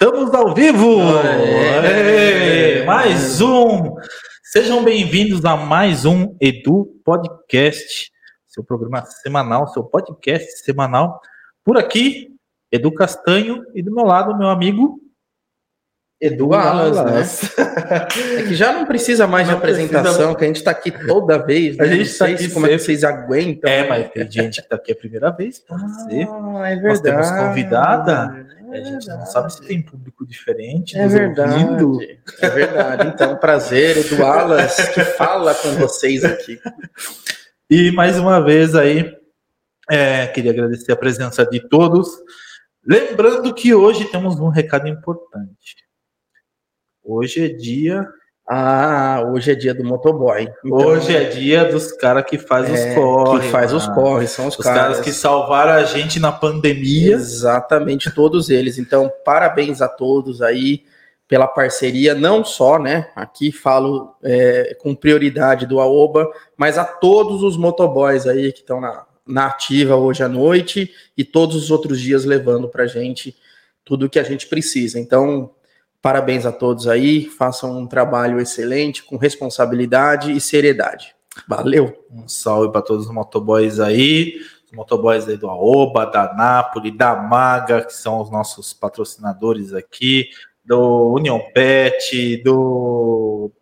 Estamos ao vivo! Aê, mais um! Sejam bem-vindos a mais um Edu Podcast, seu programa semanal, seu podcast semanal. Por aqui, Edu Castanho e do meu lado, meu amigo Edu Alas, né? É que já não precisa mais não de apresentação, precisa... que a gente está aqui toda vez. Né? A gente está aqui como é que vocês aguentam. É, mas tem gente que está aqui a primeira vez. Ah, é verdade. Nós temos convidada. É a gente não sabe se tem público diferente. É verdade. Ouvindo. É verdade. Então, prazer, Edu Alas, que fala com vocês aqui. E mais uma vez aí, é, queria agradecer a presença de todos. Lembrando que hoje temos um recado importante. Hoje é dia. Ah, hoje é dia do motoboy. Então, hoje é dia dos caras que faz é, os corre. Que faz os corre, são os, os caras. caras que salvaram a gente na pandemia. Exatamente, todos eles. Então, parabéns a todos aí pela parceria, não só, né? Aqui falo é, com prioridade do Aoba, mas a todos os motoboys aí que estão na, na ativa hoje à noite e todos os outros dias levando para gente tudo o que a gente precisa. Então, Parabéns a todos aí, façam um trabalho excelente, com responsabilidade e seriedade. Valeu! Um salve para todos os motoboys aí, os motoboys aí do Aoba, da Nápoles, da Maga, que são os nossos patrocinadores aqui, do União Pet, do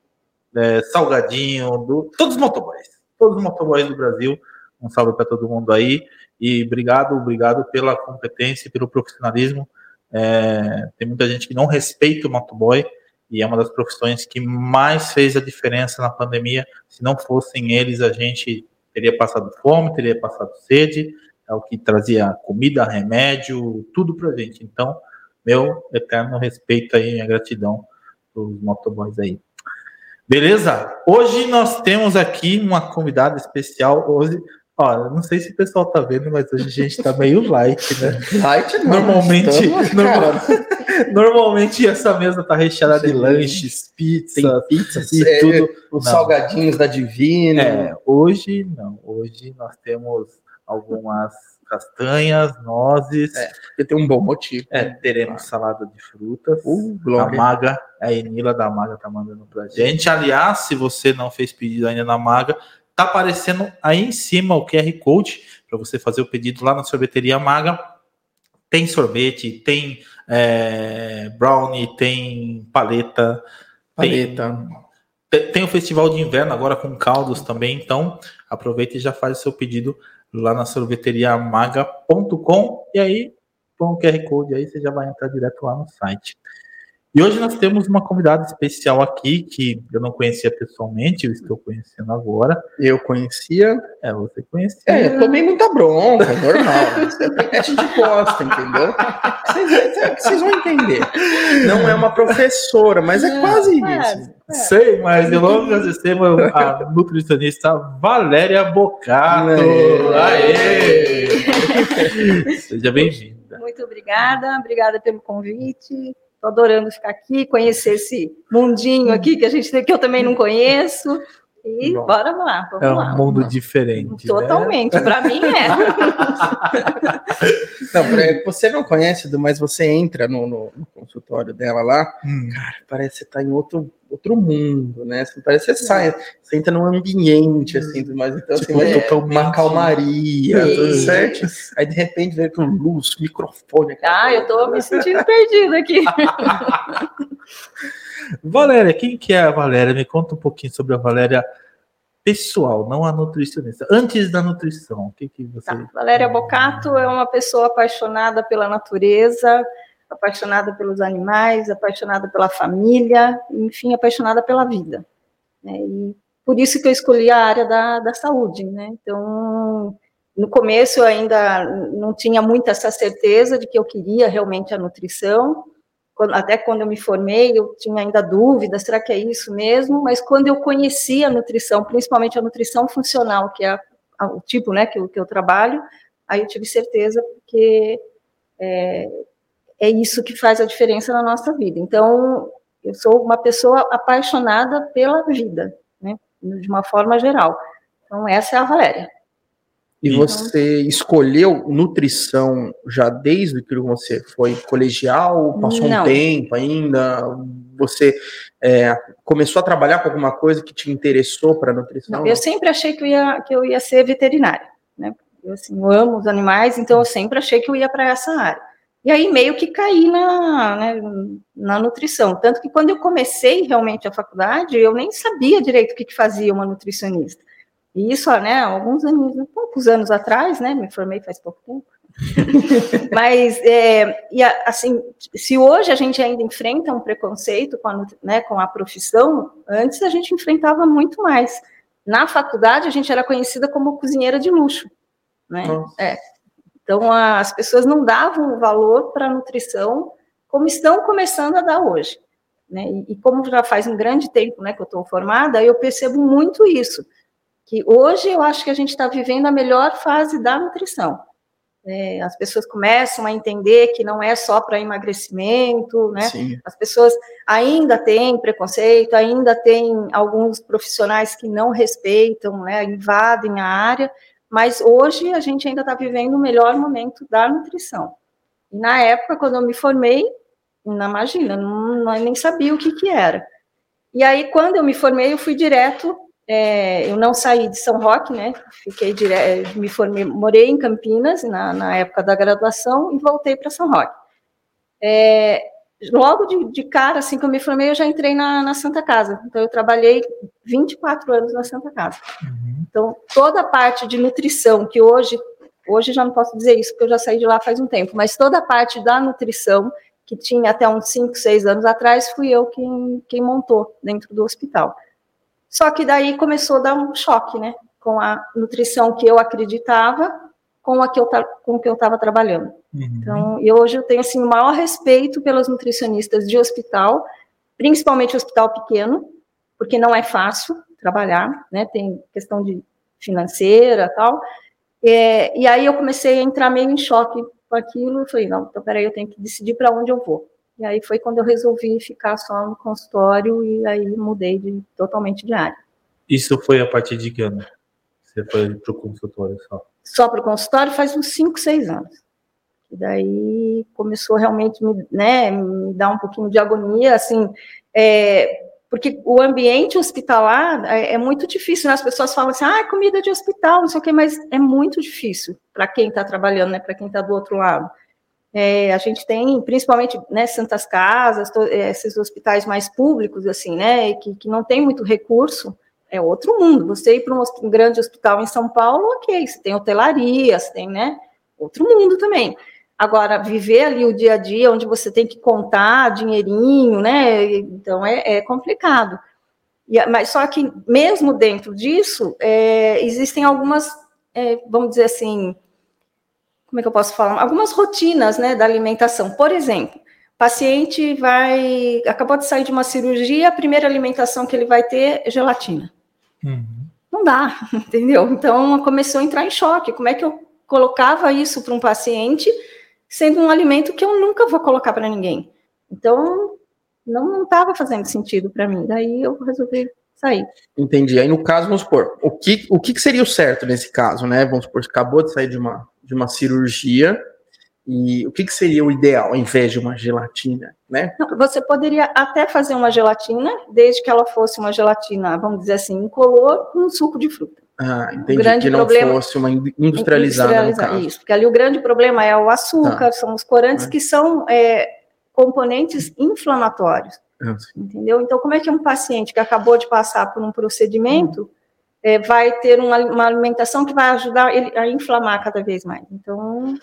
é, Salgadinho, do todos os motoboys, todos os motoboys do Brasil. Um salve para todo mundo aí e obrigado, obrigado pela competência e pelo profissionalismo é, tem muita gente que não respeita o motoboy e é uma das profissões que mais fez a diferença na pandemia. Se não fossem eles, a gente teria passado fome, teria passado sede, é o que trazia comida, remédio, tudo para gente. Então, meu eterno respeito aí, minha gratidão para os motoboys aí. Beleza? Hoje nós temos aqui uma convidada especial. Hoje Olha, não sei se o pessoal tá vendo, mas hoje a gente tá meio light, né? Light não. Normalmente, estamos, normal, normalmente essa mesa tá recheada de lanches, pizza, Tem pizzas e é, tudo. Os não. salgadinhos da Divina. É, hoje não. Hoje nós temos algumas castanhas, nozes. É, porque tem um bom motivo. É, teremos ah. salada de frutas. Uh, a Maga, a Enila da Maga tá mandando pra gente. Aliás, se você não fez pedido ainda na Maga, Tá aparecendo aí em cima o QR Code para você fazer o pedido lá na sorveteria Maga. Tem sorvete, tem é, brownie, tem paleta. Paleta. Tem, tem o festival de inverno agora com caldos também. Então aproveita e já faz o seu pedido lá na sorveteriamaga.com e aí com o QR Code aí você já vai entrar direto lá no site. E hoje nós temos uma convidada especial aqui que eu não conhecia pessoalmente, eu estou conhecendo agora. Eu conhecia. É, você conhecia. É, eu tomei muita bronca, é normal. a gente gosta, entendeu? Vocês, vocês, vão entender. Não é uma professora, mas é quase é, isso. É. Sei, mas eu logo recebo a nutricionista Valéria Bocato. Aê! Seja bem-vinda. Muito obrigada, obrigada pelo convite. Estou adorando ficar aqui, conhecer esse mundinho aqui que a gente que eu também não conheço. E Bom, bora lá, vamos É um lá, mundo diferente. Né? Totalmente, né? para mim é. não, você não conhece, mas você entra no, no, no consultório dela lá, hum. cara, parece que você está em outro, outro mundo, né? Parece que você sai, você entra num ambiente, assim, mas então tipo, assim, é, uma calmaria, tudo certo? Aí de repente vem com luz, microfone. Ah, eu tô me sentindo perdida aqui. Valéria, quem que é a Valéria? Me conta um pouquinho sobre a Valéria pessoal, não a nutricionista. Antes da nutrição, o que, que você. Tá. Valéria Bocato é uma pessoa apaixonada pela natureza, apaixonada pelos animais, apaixonada pela família, enfim, apaixonada pela vida. Né? E por isso que eu escolhi a área da, da saúde. Né? Então, no começo eu ainda não tinha muita essa certeza de que eu queria realmente a nutrição quando, até quando eu me formei, eu tinha ainda dúvidas, será que é isso mesmo? Mas quando eu conheci a nutrição, principalmente a nutrição funcional, que é a, a, o tipo né, que, eu, que eu trabalho, aí eu tive certeza que é, é isso que faz a diferença na nossa vida. Então, eu sou uma pessoa apaixonada pela vida, né, de uma forma geral. Então, essa é a Valéria. E você escolheu nutrição já desde que você foi colegial? Passou Não. um tempo ainda? Você é, começou a trabalhar com alguma coisa que te interessou para nutrição? Não, eu sempre achei que eu ia, que eu ia ser veterinária. Né? Eu, assim, eu amo os animais, então eu sempre achei que eu ia para essa área. E aí meio que caí na, né, na nutrição. Tanto que quando eu comecei realmente a faculdade, eu nem sabia direito o que, que fazia uma nutricionista. E isso, né, alguns anos, poucos anos atrás, né, me formei faz pouco tempo. Mas, é, e assim, se hoje a gente ainda enfrenta um preconceito com a, né, com a profissão, antes a gente enfrentava muito mais. Na faculdade, a gente era conhecida como cozinheira de luxo. Né? É. Então, as pessoas não davam valor para a nutrição como estão começando a dar hoje. Né? E, e, como já faz um grande tempo né, que eu estou formada, eu percebo muito isso que hoje eu acho que a gente está vivendo a melhor fase da nutrição. É, as pessoas começam a entender que não é só para emagrecimento, né? Sim. As pessoas ainda têm preconceito, ainda tem alguns profissionais que não respeitam, né? Invadem a área, mas hoje a gente ainda está vivendo o melhor momento da nutrição. E na época, quando eu me formei, não imagina, não, não nem sabia o que, que era. E aí, quando eu me formei, eu fui direto é, eu não saí de São Roque, né? Fiquei direto, me formei, morei em Campinas na, na época da graduação e voltei para São Roque. É, logo de, de, cara, assim que eu me formei, eu já entrei na, na, Santa Casa. Então, eu trabalhei 24 anos na Santa Casa. Uhum. Então, toda a parte de nutrição, que hoje, hoje já não posso dizer isso, porque eu já saí de lá faz um tempo, mas toda a parte da nutrição, que tinha até uns 5, 6 anos atrás, fui eu quem, quem montou dentro do hospital. Só que daí começou a dar um choque, né? Com a nutrição que eu acreditava, com a que eu com que eu estava trabalhando. Uhum. Então, e hoje eu tenho assim o maior respeito pelas nutricionistas de hospital, principalmente hospital pequeno, porque não é fácil trabalhar, né? Tem questão de financeira, tal. É, e aí eu comecei a entrar meio em choque com aquilo, e falei, não, então peraí, eu tenho que decidir para onde eu vou. E aí foi quando eu resolvi ficar só no consultório e aí mudei de, totalmente de área. Isso foi a partir de que ano? Você foi para o consultório só? Só para o consultório faz uns 5, 6 anos. E daí começou realmente me, né, me dar um pouquinho de agonia, assim, é, porque o ambiente hospitalar é, é, muito difícil, né? As pessoas falam assim, ah, comida de hospital, não sei o quê, mas é muito difícil para quem está trabalhando, né? Para quem está do outro lado. É, a gente tem, principalmente, né, Santas Casas, é, esses hospitais mais públicos, assim, né, que, que não tem muito recurso, é outro mundo. Você ir para um, um, grande hospital em São Paulo, ok, você tem hotelaria, você tem, né, outro mundo também. Agora, viver ali o dia a dia, onde você tem que contar dinheirinho, né, então é, é complicado. E, mas só que, mesmo dentro disso, é, existem algumas, é, vamos dizer assim, como é que eu posso falar? Algumas rotinas, né, da alimentação. Por exemplo, paciente vai, acabou de sair de uma cirurgia, a primeira alimentação que ele vai ter é gelatina. Uhum. Não dá, entendeu? Então começou a entrar em choque. Como é que eu colocava isso para um paciente, sendo um alimento que eu nunca vou colocar para ninguém? Então não estava fazendo sentido para mim. Daí eu resolvi sair. Entendi. Aí no caso, vamos supor, o que, o que seria o certo nesse caso, né? Vamos supor, acabou de sair de uma de uma cirurgia. E o que, que seria o ideal ao invés de uma gelatina, né? Você poderia até fazer uma gelatina, desde que ela fosse uma gelatina, vamos dizer assim, incolor com suco de fruta. Ah, entendi. O grande que não problema, fosse uma industrializada, industrializada Isso, porque ali o grande problema é o açúcar, tá. são os corantes é. que são é, componentes inflamatórios. É, entendeu? Então, como é que um paciente que acabou de passar por um procedimento é, vai ter uma, uma, alimentação que vai ajudar ele a inflamar cada vez mais. Então,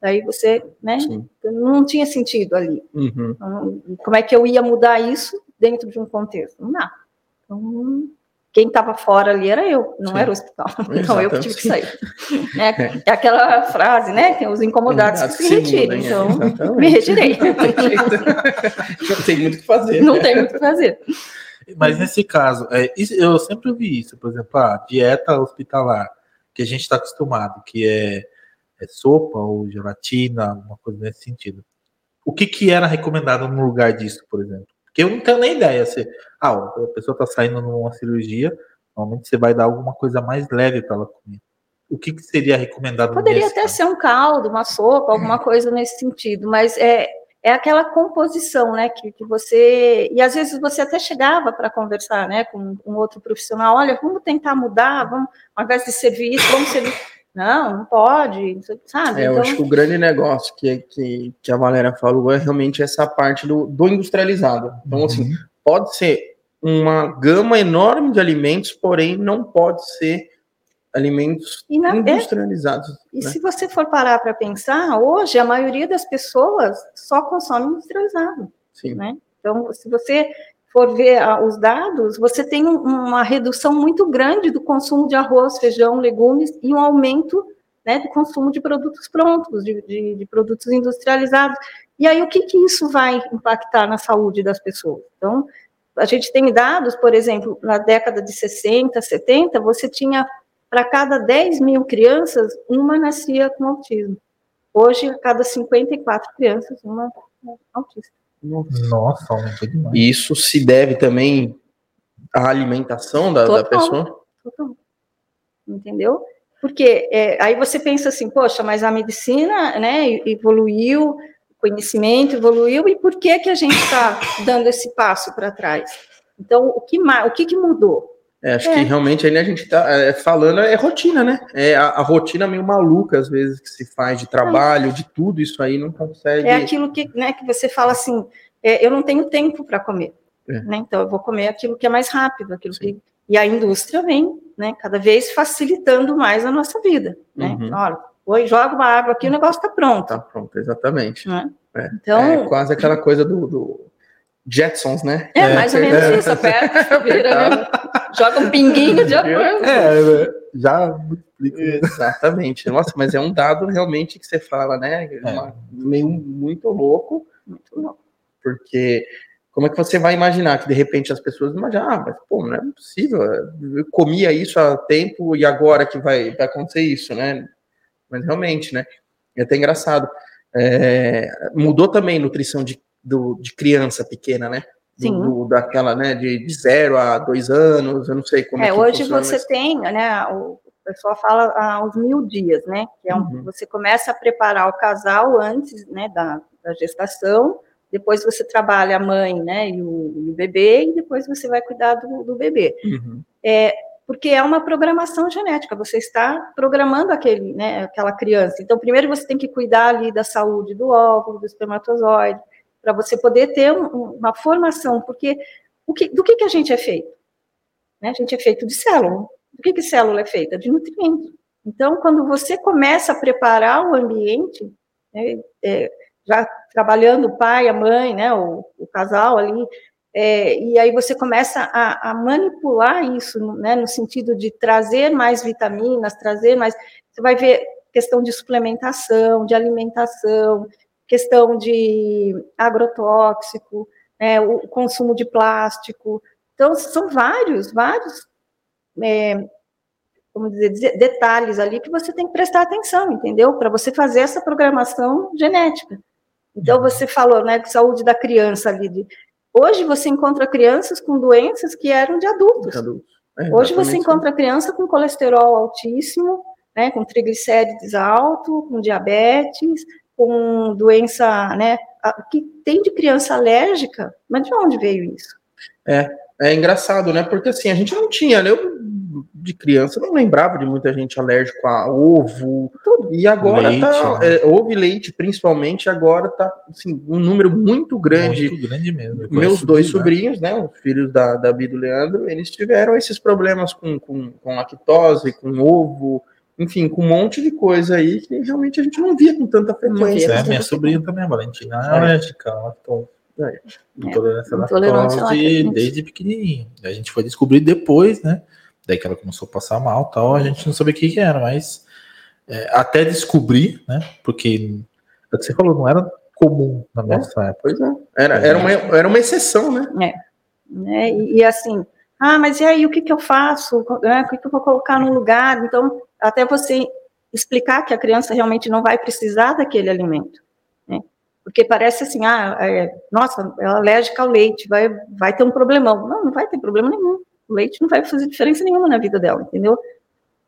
daí você, né, Sim. não tinha sentido ali. Uhum. Então, como é que eu ia mudar isso dentro de um contexto? Não dá. Então, quem estava fora ali era eu, não Sim. era o hospital. Então eu que tive que sair. É, é, aquela frase, né? Que os incomodados que se retiram. Então, Exatamente. me retirei. não tem muito o que fazer. Não tem muito o que fazer. Mas uhum. nesse caso, é, eu sempre vi isso, por exemplo, a dieta hospitalar, que a gente está acostumado, que é, é, sopa ou gelatina, alguma coisa nesse sentido. O que, que era recomendado no lugar disso, por exemplo? Porque eu não tenho nem ideia. Se, ah, a pessoa está saindo numa cirurgia, normalmente você vai dar alguma coisa mais leve para ela comer. o que, que seria recomendado? Poderia até caso? ser um caldo, uma sopa, alguma coisa nesse sentido, mas é, é aquela composição, né, que, que você, e às vezes você até chegava para conversar, né, com um outro profissional, olha, vamos tentar mudar, vamos, ao invés de servir isso, vamos servir, não, não pode, sabe? É, então... eu acho que o grande negócio que, que, que a Valéria falou é realmente essa parte do, do industrializado. Então, assim, uhum. assim, pode ser uma gama enorme de alimentos, porém não pode ser alimentos na, industrializados. É, e né? se você for parar para pensar, hoje a maioria das pessoas só consome industrializado. Sim. Né? Então, se você for ver os dados, você tem uma redução muito grande do consumo de arroz, feijão, legumes e um aumento né, do consumo de produtos prontos, de, de, de produtos industrializados. E aí, o que, que isso vai impactar na saúde das pessoas? Então, a gente tem dados, por exemplo, na década de 60, 70, você tinha para cada 10 mil crianças, uma nascia com autismo. Hoje, a cada 54 crianças, uma é autista. Nossa, aumentou demais. E isso se deve também à alimentação da, total, da pessoa? Total. Entendeu? Porque é, aí você pensa assim, poxa, mas a medicina né, evoluiu, o conhecimento evoluiu, e por que, que a gente está dando esse passo para trás? Então, o que, o que, que mudou? É, acho é. que realmente aí a gente está é, falando é rotina, né? É a, a, rotina meio maluca, às vezes, que se faz de trabalho, de tudo isso aí, não consegue. É aquilo que, né, que você fala assim: é, eu não tenho tempo para comer. É. Né? Então, eu vou comer aquilo que é mais rápido, aquilo que. E a indústria vem, né, cada vez facilitando mais a nossa vida. Né? Uhum. Olha, oi, joga uma água aqui, o negócio está pronto. Está pronto, exatamente. Né? É. Então, é quase aquela coisa do, do Jetsons, né? É, mais ou menos é. isso, aperta, vira, né? Joga um pinguinho de acordo. É, é, já Exatamente. Nossa, mas é um dado realmente que você fala, né? É. Meio muito louco. Muito louco. Porque como é que você vai imaginar que de repente as pessoas imaginam, ah, mas pô, não é possível, eu comia isso há tempo e agora que vai, vai acontecer isso, né? Mas realmente, né? É até engraçado. É, mudou também a nutrição de do, de criança pequena, né? Sim. Do, daquela, né, de, de zero a dois anos, eu não sei como é, é hoje funciona, você mas... tem, né, o pessoal fala aos mil dias, né, que é um, uhum. você começa a preparar o casal antes, né, da, da gestação, depois você trabalha a mãe, né, e o, e o bebê, e depois você vai cuidar do, do bebê. Uhum. É, porque é uma programação genética, você está programando aquele, né, aquela criança. Então, primeiro você tem que cuidar ali da saúde do óvulo, do espermatozoide, para você poder ter um, uma formação, porque o que, do que, que a gente é feito? Né? A gente é feito de célula. Do que, que célula é feita? De nutrientes. Então, quando você começa a preparar o ambiente, né, é, já trabalhando o pai, a mãe, né, o, o casal ali, é, e aí você começa a, a manipular isso, né, no sentido de trazer mais vitaminas, trazer mais. Você vai ver questão de suplementação, de alimentação, questão de agrotóxico, né, o consumo de plástico. Então, são vários, vários, é, como dizer, detalhes ali que você tem que prestar atenção, entendeu? Para você fazer essa programação genética. Então, uhum. você falou, né, de saúde da criança ali. De, hoje você encontra crianças com doenças que eram de adultos. É, hoje você encontra criança com colesterol altíssimo, né, com triglicérides alto, com diabetes, com doença, né? Que tem de criança alérgica, mas de onde veio isso? É, é engraçado, né? Porque assim, a gente não tinha, né? Eu, de criança, não lembrava de muita gente alérgica a ovo, tudo. E agora leite, tá, né? é, ovo e leite, principalmente, agora tá assim, um número muito grande. Muito grande mesmo. Meus dois sobrinhos, né? Os filhos da, da Bia do Leandro, eles tiveram esses problemas com, com, com lactose, com ovo, enfim, com um monte de coisa aí que realmente a gente não via com tanta frequência. É, minha sobrinha também, a Valentina, é alérgica, lactose. É. Intolerância à lactose desde pequenininho. A gente foi descobrir depois, né? Daí que ela começou a passar mal tal, a gente não sabia o que, que era, mas é, até descobrir, né? Porque, é você falou, não era comum na nossa é, época. Pois é. Era, era, uma, era uma exceção, né? É. é e, e, assim, ah, mas e aí, o que, que eu faço? É, o que, que eu vou colocar no lugar? Então, até você explicar que a criança realmente não vai precisar daquele alimento. Né? Porque parece assim, ah, é, nossa, ela é alérgica ao leite, vai, vai ter um problemão. Não, não vai ter problema nenhum. O leite não vai fazer diferença nenhuma na vida dela, entendeu?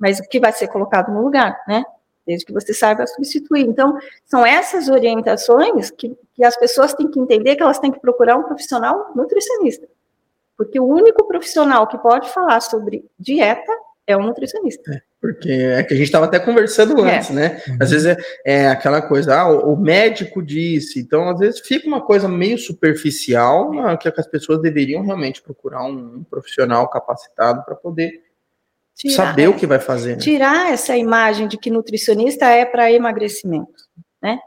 mas o que vai ser colocado no lugar, né? Desde que você saiba substituir. Então, são essas orientações que, que as pessoas têm que entender que elas têm que procurar um profissional nutricionista. Porque o único profissional que pode falar sobre dieta é um nutricionista. É, porque é que a gente estava até conversando é. antes, é. né? Às vezes é, é, aquela coisa, ah, o, o, médico disse, então às vezes fica uma coisa meio superficial, ah, que as pessoas deveriam realmente procurar um, um profissional capacitado para poder tirar, saber o que vai fazer. Né? Tirar essa imagem de que nutricionista é para emagrecimento, né?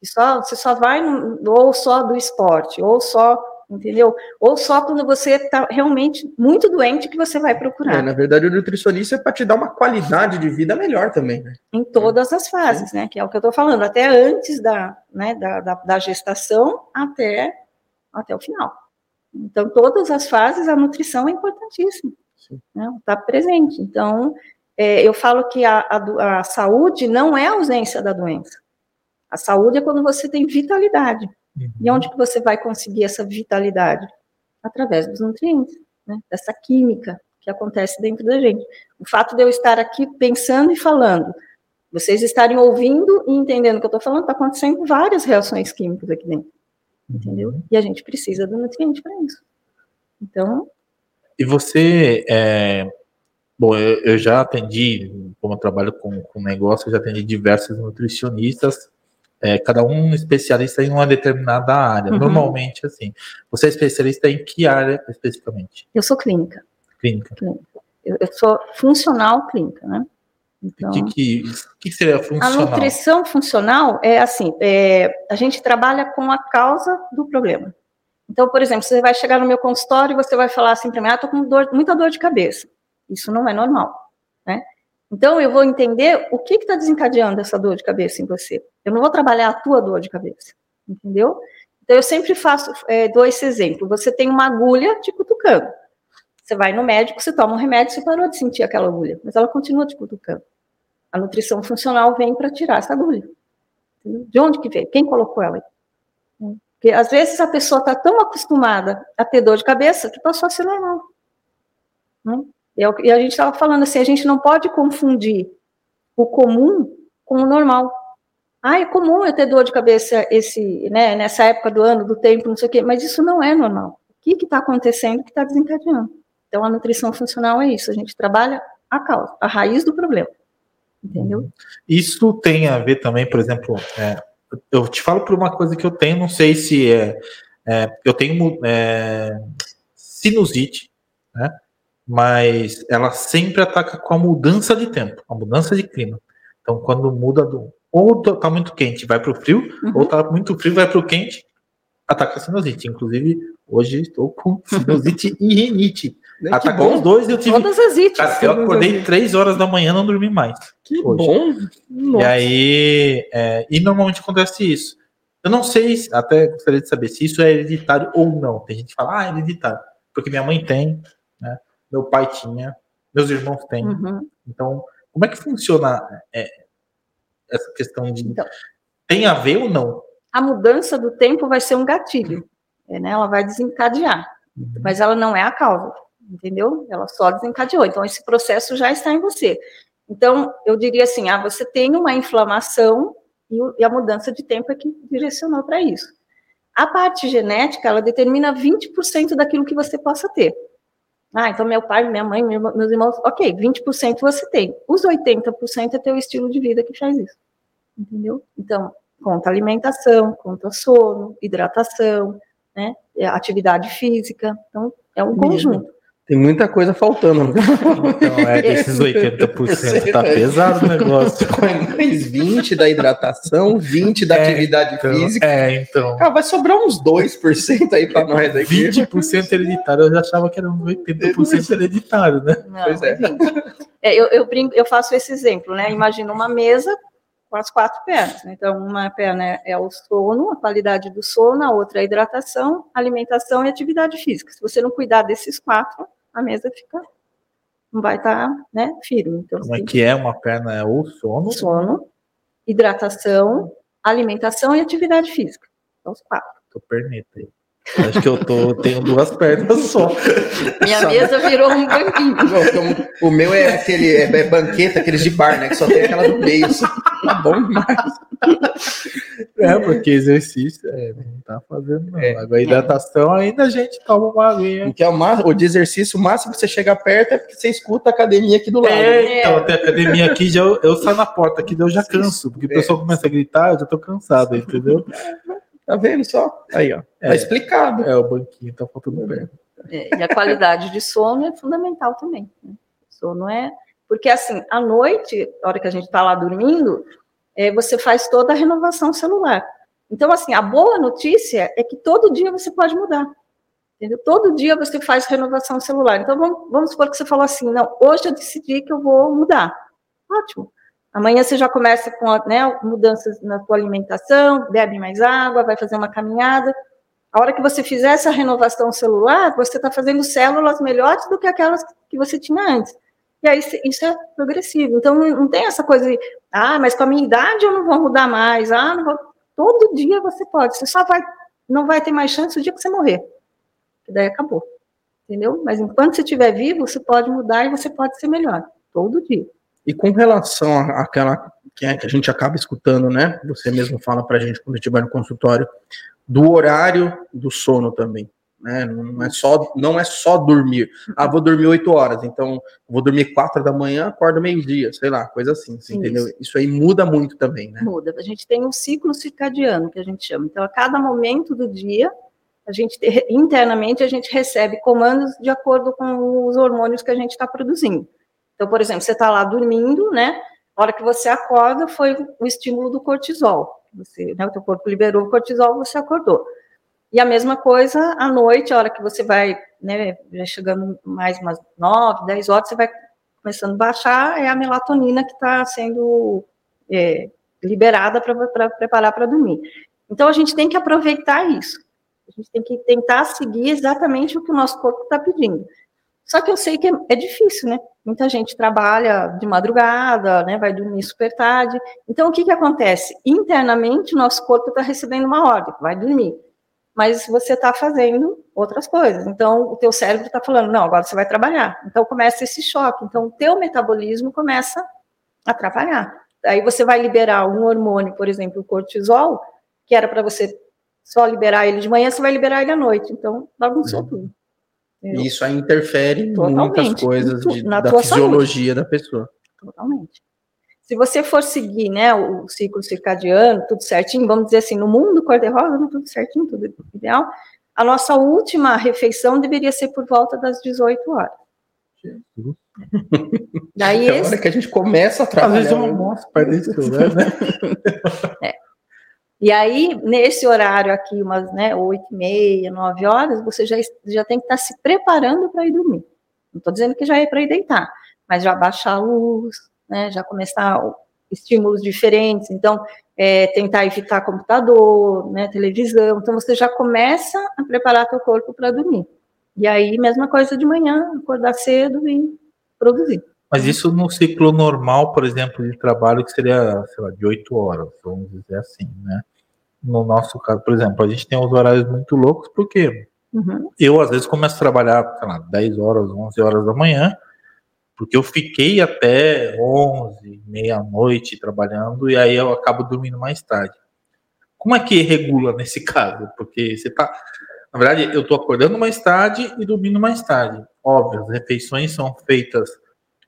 Que só, você só vai no, ou só do esporte, ou só entendeu? Ou só quando você está realmente muito doente que você vai procurar. É, na verdade, o nutricionista é para te dar uma qualidade de vida melhor também, né? Em todas as fases, né? Que é o que eu estou falando, até antes da, né, da, da, da, gestação até, até o final. Então, todas as fases, a nutrição é importantíssima. Né? Está presente. Então, é, eu falo que a, a, a saúde não é a ausência da doença. A saúde é quando você tem vitalidade. Uhum. E onde que você vai conseguir essa vitalidade? Através dos nutrientes, né? dessa química que acontece dentro da gente. O fato de eu estar aqui pensando e falando, vocês estarem ouvindo e entendendo o que eu estou falando, está acontecendo várias reações químicas aqui dentro. Entendeu? Uhum. E a gente precisa do nutriente para isso. Então. E você. É... Bom, eu, eu, já atendi, como eu trabalho com, com negócio, eu já atendi diversos nutricionistas é, cada um especialista em uma determinada área. Uhum. Normalmente, assim. Você é especialista em que área especificamente? Eu sou clínica. Clínica. clínica. Eu, eu, sou funcional clínica, né? Então, o que, que, que, seria funcional? A nutrição funcional é assim: é, a gente trabalha com a causa do problema. Então, por exemplo, você vai chegar no meu consultório e você vai falar assim para mim: ah, estou com dor, muita dor de cabeça. Isso não é normal, né? Então, eu vou entender o que está desencadeando essa dor de cabeça em você. Eu não vou trabalhar a tua dor de cabeça, entendeu? Então, eu sempre faço, é, dou esse exemplo. Você tem uma agulha te cutucando. Você vai no médico, você toma um remédio, você parou de sentir aquela agulha, mas ela continua te cutucando. A nutrição funcional vem para tirar essa agulha. Entendeu? De onde que veio? Quem colocou ela aí? Porque às vezes a pessoa está tão acostumada a ter dor de cabeça que passou a ser normal. Né? E a gente estava falando assim, a gente não pode confundir o comum com o normal. Ah, é comum eu ter dor de cabeça esse, né, nessa época do ano, do tempo, não sei o quê, mas isso não é normal. O que está acontecendo que está desencadeando? Então, a nutrição funcional é isso, a gente trabalha a causa, a raiz do problema. Entendeu? Isso tem a ver também, por exemplo, é, eu te falo por uma coisa que eu tenho, não sei se é, é eu tenho é, sinusite, né? Mas ela sempre ataca com a mudança de tempo, a mudança de clima. Então, quando muda do. Ou tá muito quente, vai para o frio, uhum. ou tá muito frio, vai para o quente, ataca a sinusite. Inclusive, hoje estou com sinusite e rinite. Atacou os dois e eu tive. Todas as ites. Eu acordei três horas da manhã não dormi mais. Que hoje. bom! Nossa. E aí. É, e normalmente acontece isso. Eu não sei, até gostaria de saber se isso é hereditário ou não. Tem gente que fala, ah, é hereditário. Porque minha mãe tem, né? Meu pai tinha, meus irmãos têm. Uhum. Então, como é que funciona é, essa questão de. Então, tem a ver ou não? A mudança do tempo vai ser um gatilho, é, né? ela vai desencadear, uhum. mas ela não é a causa, entendeu? Ela só desencadeou. Então, esse processo já está em você. Então, eu diria assim: ah, você tem uma inflamação e, e a mudança de tempo é que direcionou para isso. A parte genética, ela determina 20% daquilo que você possa ter. Ah, então meu pai, minha mãe, meus irmãos, ok, 20% você tem. Os 80% é teu estilo de vida que faz isso. Entendeu? Então, conta alimentação, conta sono, hidratação, né? Atividade física. Então, é um conjunto. Tem muita coisa faltando. Então, é desses 80% tá pesado o negócio. Mais 20 da hidratação, 20 da é, atividade então, física. É, então. Ah, vai sobrar uns 2% aí para nós aqui. 20% hereditário, eu já achava que era uns 80% hereditário, né? Não, pois é. é eu, eu, brinco, eu faço esse exemplo, né? Imagina uma mesa com as quatro pernas. Né? Então, uma perna é o sono, a qualidade do sono, a outra é a hidratação, alimentação e atividade física. Se você não cuidar desses quatro, a mesa fica não vai estar tá, né, firme. Então, Como é que é uma perna? É o sono? Sono, hidratação, alimentação e atividade física. São os quatro. Tô perneta aí. Acho que eu tô, tenho duas pernas só. Minha só. mesa virou um banquinho. Então, o meu é aquele é, é, banqueta, aqueles de bar, né? Que só tem aquela do meio. Assim. Tá bom demais. É, porque exercício é, não tá fazendo não. É. Agora, hidratação ainda a gente toma uma aguinha. Porque é o, o de exercício, o máximo que você chega perto é porque você escuta a academia aqui do lado. É, então, tem academia aqui, já, eu, eu saio na porta aqui, eu já canso. Porque o pessoal começa a gritar, eu já tô cansado, entendeu? Tá vendo só? Aí, ó. Tá é, tá explicado. É, o banquinho tá faltando perto. É, e a qualidade de sono é fundamental também. Né? Sono é. Porque, assim, à noite, a hora que a gente está lá dormindo, é, você faz toda a renovação celular. Então, assim, a boa notícia é que todo dia você pode mudar. Entendeu? Todo dia você faz renovação celular. Então, vamos, vamos supor que você falou assim: não, hoje eu decidi que eu vou mudar. Ótimo. Amanhã você já começa com né, mudanças na sua alimentação, bebe mais água, vai fazer uma caminhada. A hora que você fizer essa renovação celular, você está fazendo células melhores do que aquelas que você tinha antes. E aí isso é progressivo. Então não tem essa coisa de, ah, mas com a minha idade eu não vou mudar mais. Ah, não vou. Todo dia você pode. Você só vai, não vai ter mais chance o dia que você morrer. Que daí acabou. Entendeu? Mas enquanto você estiver vivo, você pode mudar e você pode ser melhor. Todo dia. E com relação àquela que a gente acaba escutando, né? Você mesmo fala para a gente quando a gente vai no consultório, do horário do sono também. Né? Não é só não é só dormir. Ah, vou dormir oito horas, então vou dormir quatro da manhã, acordo meio dia, sei lá, coisa assim, Sim, entendeu? Isso. isso aí muda muito também, né? Muda. A gente tem um ciclo circadiano que a gente chama. Então, a cada momento do dia, a gente internamente a gente recebe comandos de acordo com os hormônios que a gente está produzindo. Então, por exemplo, você está lá dormindo, né? A hora que você acorda foi o estímulo do cortisol. Você, né, o teu corpo liberou o cortisol, você acordou. E a mesma coisa à noite, a hora que você vai, né, já chegando mais umas 9, 10 horas, você vai começando a baixar, é a melatonina que está sendo é, liberada para preparar para dormir. Então, a gente tem que aproveitar isso. A gente tem que tentar seguir exatamente o que o nosso corpo está pedindo. Só que eu sei que é, é, difícil, né? Muita gente trabalha de madrugada, né? Vai dormir super tarde. Então, o que que acontece? Internamente, o nosso corpo está recebendo uma ordem, vai dormir. Mas você está fazendo outras coisas. Então, o teu cérebro está falando, não, agora você vai trabalhar. Então, começa esse choque. Então, o teu metabolismo começa a atrapalhar. Aí você vai liberar um hormônio, por exemplo, o cortisol, que era para você só liberar ele de manhã, você vai liberar ele à noite. Então, bagunçou uhum. tudo. E isso aí interfere em muitas coisas de, da fisiologia saúde. da pessoa. Totalmente. Se você for seguir né, o ciclo circadiano, tudo certinho, vamos dizer assim, no mundo cor-de-rosa, tudo certinho, tudo ideal, a nossa última refeição deveria ser por volta das 18 horas. Daí é esse... a hora que a gente começa a trabalhar. Às vezes eu almoço perto disso, né? é. E aí, nesse horário aqui, umas né, 8 e meia, 9 horas, você já, já tem que estar se preparando para ir dormir. Não estou dizendo que já é para ir deitar, mas já baixar a luz, né, já começar estímulos diferentes, então é, tentar evitar computador, né, televisão, então você já começa a preparar seu corpo para dormir. E aí, mesma coisa de manhã, acordar cedo e produzir. Mas isso no ciclo normal, por exemplo, de trabalho, que seria, sei lá, de 8 horas, vamos dizer assim, né? no nosso caso, por exemplo, a gente tem uns horários muito loucos, porque uhum. eu às vezes começo a trabalhar, sei lá, 10 horas, 11 horas da manhã, porque eu fiquei até 11, meia-noite trabalhando, e aí eu acabo dormindo mais tarde. Como é que regula nesse caso? Porque você tá. Na verdade, eu estou acordando mais tarde e dormindo mais tarde. Óbvio, as refeições são feitas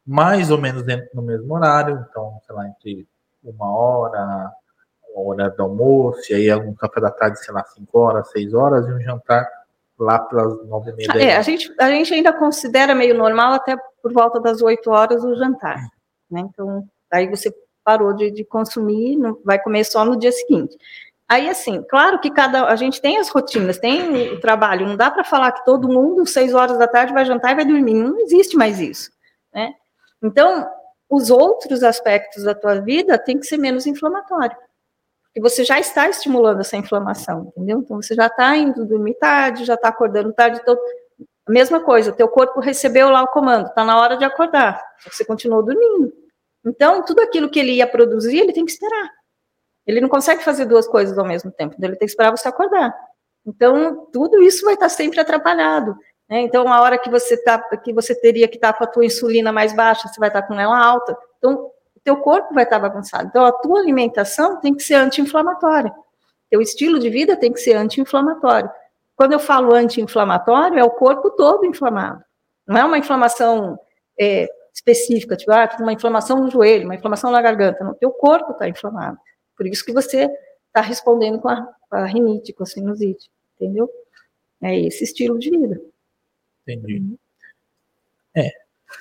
mais ou menos dentro do mesmo horário, então, sei lá, entre uma hora, o horário do almoço, e aí um café da tarde, sei lá, 5 horas, 6 horas, e um jantar lá pelas 9 e meia. É, a gente, a gente ainda considera meio normal até por volta das 8 horas o jantar. Né? Então, aí você parou de, de consumir, não, vai comer só no dia seguinte. Aí, assim, claro que cada. A gente tem as rotinas, tem o trabalho, não dá para falar que todo mundo, 6 horas da tarde, vai jantar e vai dormir. Não existe mais isso. Né? Então, os outros aspectos da tua vida têm que ser menos inflamatórios e você já está estimulando essa inflamação, entendeu? Então você já está indo dormir tarde, já está acordando tarde, então a mesma coisa, teu corpo recebeu lá o comando, está na hora de acordar, você continuou dormindo. Então, tudo aquilo que ele ia produzir, ele tem que esperar. Ele não consegue fazer duas coisas ao mesmo tempo, então ele tem que esperar você acordar. Então, tudo isso vai estar sempre atrapalhado. Né? Então, a hora que você tá, que você teria que estar tá com a tua insulina mais baixa, você vai estar tá com ela alta. Então, o teu corpo vai estar bagunçado. Então, a tua alimentação tem que ser anti-inflamatória. Teu estilo de vida tem que ser anti-inflamatório. Quando eu falo anti-inflamatório, é o corpo todo inflamado. Não é uma inflamação é, específica, tipo, ah, uma inflamação no joelho, uma inflamação na garganta. Não, teu corpo está inflamado. Por isso que você está respondendo com a, com a rinite, com a sinusite, entendeu? É esse estilo de vida. Entendi. É.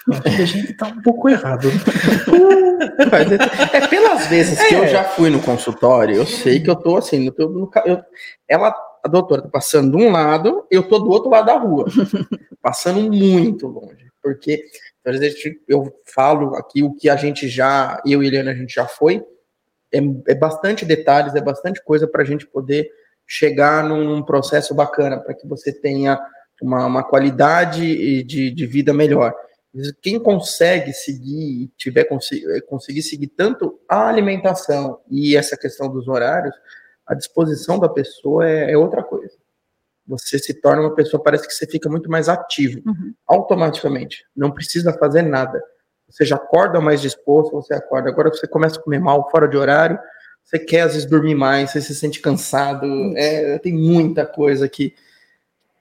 a gente tá um pouco errado. é, é pelas vezes é. que eu já fui no consultório, eu sei que eu tô assim, no, no, eu, ela, a doutora tá passando de um lado, eu tô do outro lado da rua, passando muito longe, porque às vezes eu falo aqui o que a gente já, eu e Eliana, a gente já foi, é, é bastante detalhes, é bastante coisa para a gente poder chegar num processo bacana, para que você tenha uma, uma qualidade de, de vida melhor. Quem consegue seguir, tiver eh, conseguir seguir tanto a alimentação e essa questão dos horários, a disposição da pessoa é, é outra coisa. Você se torna uma pessoa, parece que você fica muito mais ativo, uhum. automaticamente. Não precisa fazer nada. Você já acorda mais disposto, você acorda. Agora você começa a comer mal, fora de horário, você quer às vezes dormir mais, você se sente cansado. É, tem muita coisa que,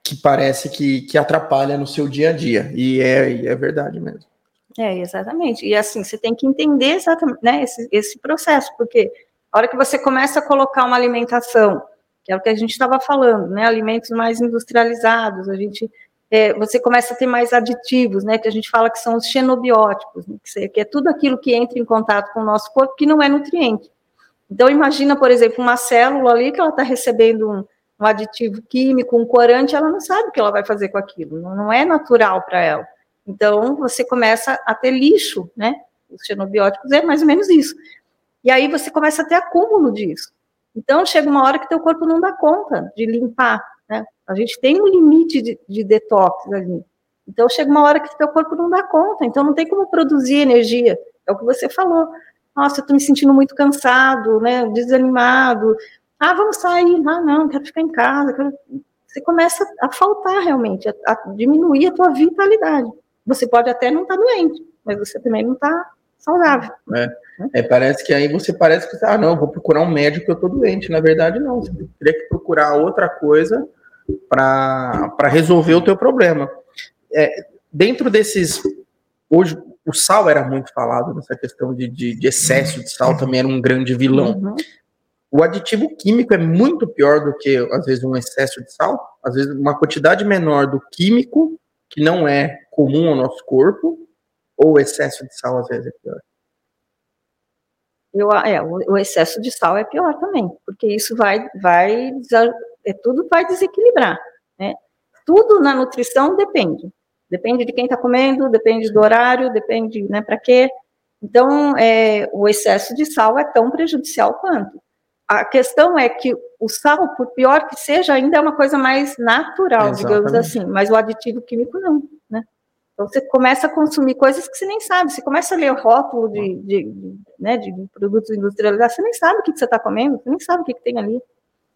que parece que, que atrapalha no seu dia a dia. E é, e é verdade mesmo. É, exatamente. E assim, você tem que entender exatamente né, esse, esse processo, porque a hora que você começa a colocar uma alimentação, que é o que a gente estava falando, né? Alimentos mais industrializados, a gente. É, você começa a ter mais aditivos, né? Que a gente fala que são os xenobióticos, né, que é tudo aquilo que entra em contato com o nosso corpo que não é nutriente. Então, imagina, por exemplo, uma célula ali que ela está recebendo um, um aditivo químico, um corante, ela não sabe o que ela vai fazer com aquilo, não, é natural para ela. Então, você começa a ter lixo, né? Os xenobióticos é mais ou menos isso. E aí você começa a ter acúmulo disso. Então, chega uma hora que teu corpo não dá conta de limpar, né? A gente tem um limite de, de detox ali. Então, chega uma hora que teu corpo não dá conta. Então, não tem como produzir energia. É o que você falou. Nossa, eu tô me sentindo muito cansado, né? Desanimado. Ah, vamos sair. Ah, não, quero ficar em casa. Quero... Você começa a faltar realmente, a, a, diminuir a tua vitalidade. Você pode até não estar tá doente, mas você também não está saudável. É. é. parece que aí você parece que, ah, não, vou procurar um médico eu tô doente. Na verdade, não. Você teria que procurar outra coisa para resolver o teu problema. É, dentro desses. Hoje, o sal era muito falado nessa questão de, de, de excesso de sal, também era um grande vilão. Uhum. O aditivo químico é muito pior do que, às vezes, um excesso de sal. Às vezes, uma quantidade menor do químico, que não é comum ao nosso corpo, ou excesso de sal, às vezes, é pior. Eu, é, o excesso de sal é pior também, porque isso vai, vai, é, tudo vai desequilibrar, né? Tudo na nutrição depende. Depende de quem está comendo, depende do horário, depende, né, para quê. Então, é, o excesso de sal é tão prejudicial quanto. A questão é que o sal, por pior que seja, ainda é uma coisa mais natural, Exatamente. digamos assim, mas o aditivo químico não, né? Então você começa a consumir coisas que você nem sabe. Você começa a ler o rótulo de, de, de, né, de produtos industrializados, você nem sabe o que, que você está comendo, você nem sabe o que, que tem ali.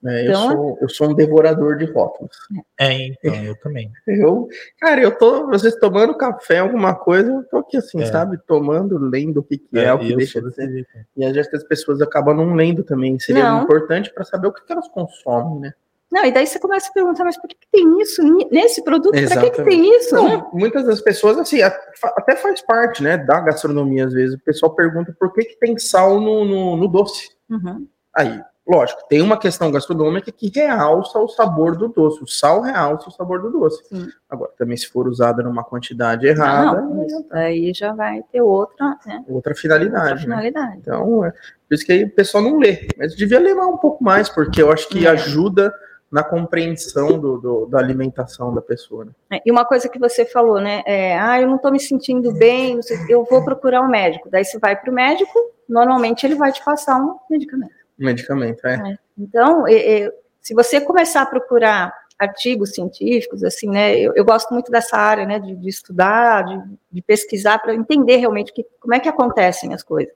É, então, eu, sou, eu sou um devorador de rótulos. É, então, eu também. Eu, cara, eu tô, vocês tomando café, alguma coisa, eu tô aqui assim, é. sabe? Tomando, lendo o que, que é, é o que deixa de ser. E às vezes as pessoas acabam não lendo também. Seria não. importante para saber o que, que elas consomem, né? Não, e daí você começa a perguntar, mas por que, que tem isso nesse produto? Para que, que tem isso? Não? Muitas das pessoas, assim, até faz parte, né, da gastronomia, às vezes. O pessoal pergunta por que, que tem sal no, no, no doce. Uhum. Aí, lógico, tem uma questão gastronômica que realça o sabor do doce. O sal realça o sabor do doce. Sim. Agora, também se for usada numa quantidade errada. Não, não, aí já vai ter outra, né? outra finalidade. Outra finalidade. Né? Então, é, por isso que aí o pessoal não lê. Mas devia ler um pouco mais, porque eu acho que é. ajuda na compreensão do, do, da alimentação da pessoa. Né? É, e uma coisa que você falou, né? É, ah, eu não estou me sentindo bem, eu vou procurar um médico. Daí você vai para o médico, normalmente ele vai te passar um medicamento. Medicamento, é. é. Então, se você começar a procurar artigos científicos, assim, né? Eu, eu gosto muito dessa área, né? De, de estudar, de, de pesquisar para entender realmente que, como é que acontecem as coisas.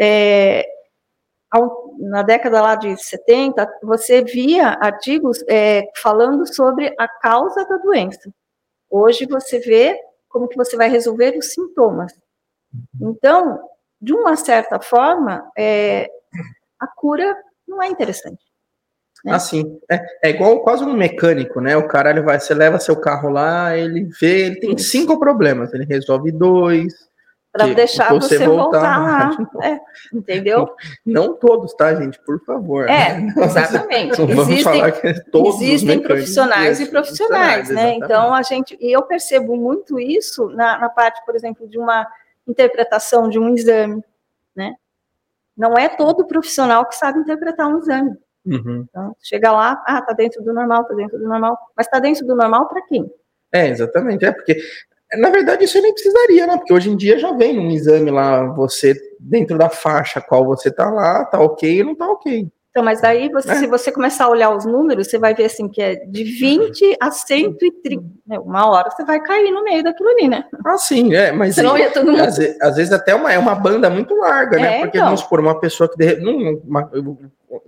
É, ao, na década lá de 70, você via artigos é, falando sobre a causa da doença. Hoje você vê como que você vai resolver os sintomas. Então, de uma certa forma, é, a cura não é interessante. Né? Assim, é, é, igual quase um mecânico, né? O cara ele vai, você leva seu carro lá, ele vê, ele tem cinco problemas, ele resolve dois. Para deixar você, você voltar, voltar lá. É, entendeu? Não todos, tá, gente? Por favor. É, né? exatamente. Não vamos existem, falar que é todos existem profissionais e profissionais, né? Então a gente. E eu percebo muito isso na, na parte, por exemplo, de uma interpretação de um exame, né? Não é todo profissional que sabe interpretar um exame. Uhum. Então, chega lá, ah, tá dentro do normal, tá dentro do normal. Mas tá dentro do normal para quem? É, exatamente. É porque, na verdade, isso nem precisaria, né? Porque hoje em dia já vem num exame lá, você, dentro da faixa qual você tá lá, tá ok ou não tá ok. Então, mas daí, você, é. se você começar a olhar os números, você vai ver assim que é de 20 a 130. Né? Uma hora você vai cair no meio daquilo ali, né? Ah, sim, é, mas Senão todo mundo... às, vezes, às vezes até uma, é uma banda muito larga, né? É, Porque então. vamos supor, uma pessoa que de, não, uma, eu vou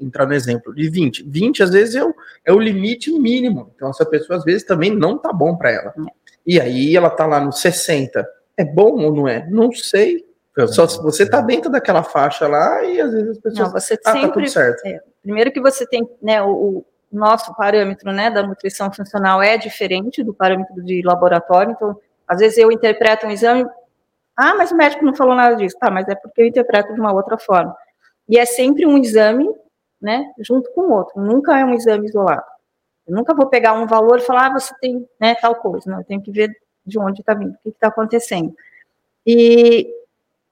entrar no exemplo, de 20. 20 às vezes é o, é o limite mínimo. Então, essa pessoa às vezes também não tá bom para ela. É. E aí ela tá lá no 60. É bom ou não é? Não sei. Só se você está dentro daquela faixa lá e às vezes as pessoas. Não, você ah, sempre, tá tudo certo. É, primeiro que você tem, né, o, o, nosso parâmetro, né, da nutrição funcional é diferente do parâmetro de laboratório. Então, às vezes eu interpreto um exame, ah, mas o médico não falou nada disso, tá? Mas é porque eu interpreto de uma outra forma. E é sempre um exame, né, junto com o outro. Nunca é um exame isolado. Eu nunca vou pegar um valor e falar, ah, você tem, né, tal coisa. Não, eu tenho que ver de onde está vindo, o que está acontecendo. E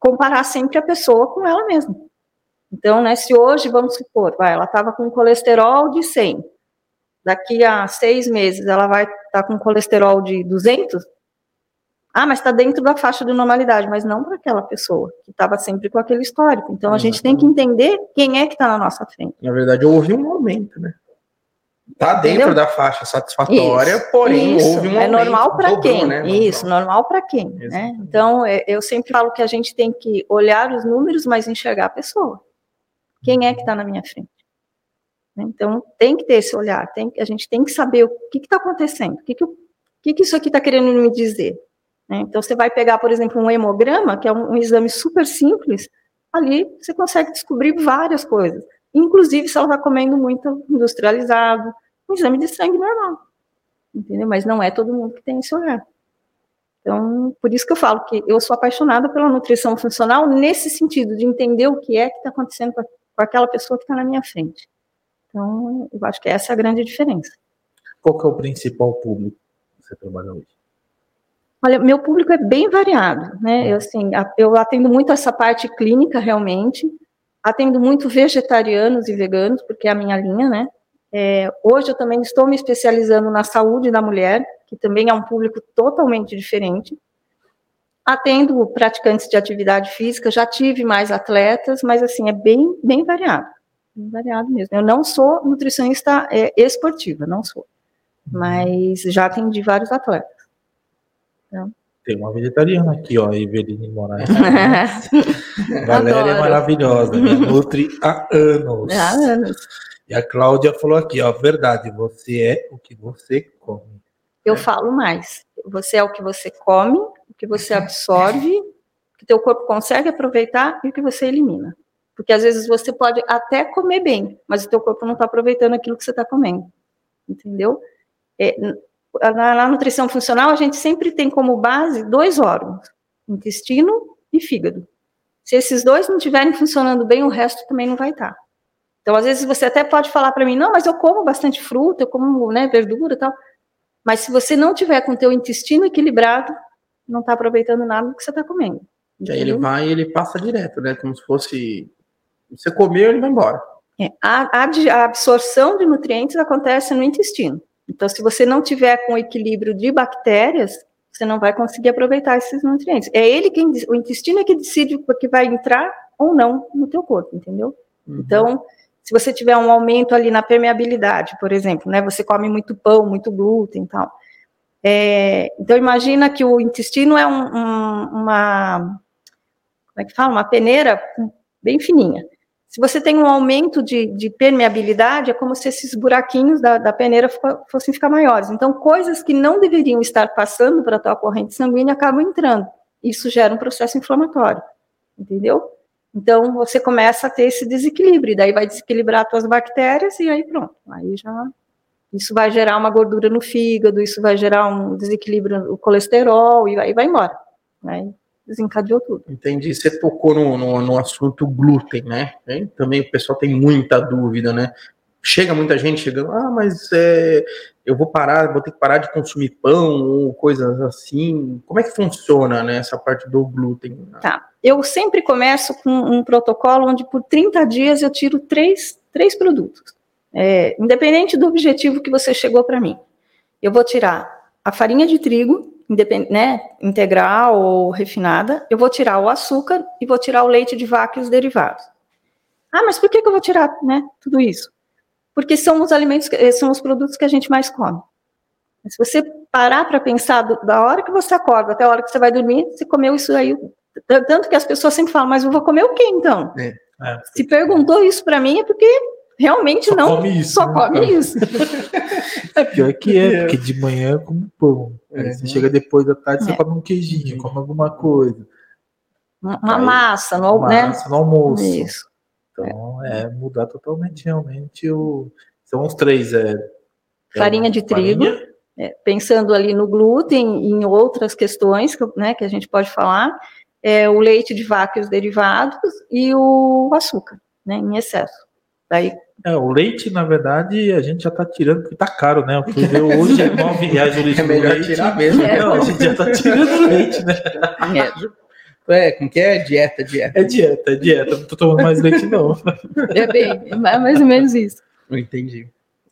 comparar sempre a pessoa com ela mesma. Então, né, se hoje, vamos supor, vai, ela estava com colesterol de 100, daqui a seis meses ela vai estar tá com colesterol de 200, ah, mas está dentro da faixa de normalidade, mas não para aquela pessoa que estava sempre com aquele histórico. Então, a gente tem que entender quem é que está na nossa frente. Na verdade, houve um aumento, né? Está dentro Entendeu? da faixa satisfatória, isso, porém isso. houve um É normal para quem? Né? Isso, normal para quem? Né? Então, é, eu sempre falo que a gente tem que olhar os números, mas enxergar a pessoa. Quem é que está na minha frente? Então, tem que ter esse olhar, tem, a gente tem que saber o que está acontecendo, o que, que, que, que isso aqui está querendo me dizer. Né? Então, você vai pegar, por exemplo, um hemograma, que é um, um exame super simples, ali você consegue descobrir várias coisas inclusive se ela está comendo muito industrializado, um exame de sangue normal, entendeu? Mas não é todo mundo que tem esse olhar. Então, por isso que eu falo que eu sou apaixonada pela nutrição funcional nesse sentido, de entender o que é que está acontecendo com, com aquela pessoa que está na minha frente. Então, eu acho que essa é a grande diferença. Qual que é o principal público que você trabalha hoje? Olha, meu público é bem variado, né? Eu, assim, eu atendo muito essa parte clínica, realmente, Atendo muito vegetarianos e veganos, porque é a minha linha, né? É, hoje eu também estou me especializando na saúde da mulher, que também é um público totalmente diferente. Atendo praticantes de atividade física, já tive mais atletas, mas assim, é bem, bem variado. Bem variado mesmo. Eu não sou nutricionista é, esportiva, não sou. Mas já atendi vários atletas. Então, tem uma vegetariana aqui, ó, Eveline Moraes. Valéria é maravilhosa, né? Nutri há anos. Há anos. E a Cláudia falou aqui, ó, verdade, você é o que você come. Eu é. falo mais. Você é o que você come, o que você absorve, o que teu corpo consegue aproveitar e o que você elimina. Porque às vezes você pode até comer bem, mas o teu corpo não está aproveitando aquilo que você está comendo. Entendeu? É, na, na, nutrição funcional, a gente sempre tem como base dois órgãos, intestino e fígado. Se esses dois não estiverem funcionando bem, o resto também não vai estar. Então, às vezes, você até pode falar para mim, não, mas eu como bastante fruta, eu como né, verdura e tal. Mas se você não tiver com o teu intestino equilibrado, não está aproveitando nada do que você está comendo. E aí ele vai e ele passa direto, né? Como se fosse. Você comeu, ele vai embora. É, a, a absorção de nutrientes acontece no intestino. Então, se você não tiver com equilíbrio de bactérias, você não vai conseguir aproveitar esses nutrientes. É ele quem, o intestino é que decide o que vai entrar ou não no teu corpo, entendeu? Uhum. Então, se você tiver um aumento ali na permeabilidade, por exemplo, né, você come muito pão, muito glúten e tal. É, então, imagina que o intestino é um, um, uma, como é que fala? Uma peneira bem fininha. Se você tem um aumento de, de permeabilidade, é como se esses buraquinhos da, da peneira fossem ficar maiores. Então, coisas que não deveriam estar passando para a tua corrente sanguínea acabam entrando. Isso gera um processo inflamatório, entendeu? Então, você começa a ter esse desequilíbrio, daí vai desequilibrar as tuas bactérias e aí pronto. Aí já isso vai gerar uma gordura no fígado, isso vai gerar um desequilíbrio no colesterol e aí vai embora. Né? desencadeou tudo. Entendi. Você tocou no, no, no assunto glúten, né? Também o pessoal tem muita dúvida, né? Chega muita gente chegando, ah, mas é, eu vou parar, vou ter que parar de consumir pão ou coisas assim. Como é que funciona né, essa parte do glúten? Tá. Eu sempre começo com um protocolo onde por 30 dias eu tiro três, três produtos. É, independente do objetivo que você chegou para mim. Eu vou tirar a farinha de trigo, né, integral ou refinada, eu vou tirar o açúcar e vou tirar o leite de vaca e os derivados. Ah, mas por que, que eu vou tirar né, tudo isso? Porque são os alimentos, eh, são os produtos que a gente mais come. Se você parar para pensar do, da hora que você acorda até a hora que você vai dormir, você comeu isso aí. Tanto que as pessoas sempre falam, mas eu vou comer o quê então? É, é, Se perguntou isso para mim é porque realmente só não come isso, só né? come isso. É pior que é, porque de manhã eu como pão. É, você chega depois da tarde, é. você come um queijinho, come alguma coisa. Uma Aí, massa, no, massa né? no almoço. Isso. Então, é. mudar totalmente, realmente, o... são os três. É, é farinha de farinha. trigo, é, pensando ali no glúten e em outras questões que, né, que a gente pode falar, é, o leite de vaca e os derivados e o açúcar, né, em excesso. Daí é, o leite, na verdade, a gente já tá tirando porque tá caro, né? Eu fui ver hoje é 9 reais o litro é melhor leite. tirar mesmo. É, não, a gente já tá tirando leite, né? É, como que é? Dieta, dieta. É dieta, é dieta. Não tô tomando mais leite, não. É bem, é mais ou menos isso. Não entendi.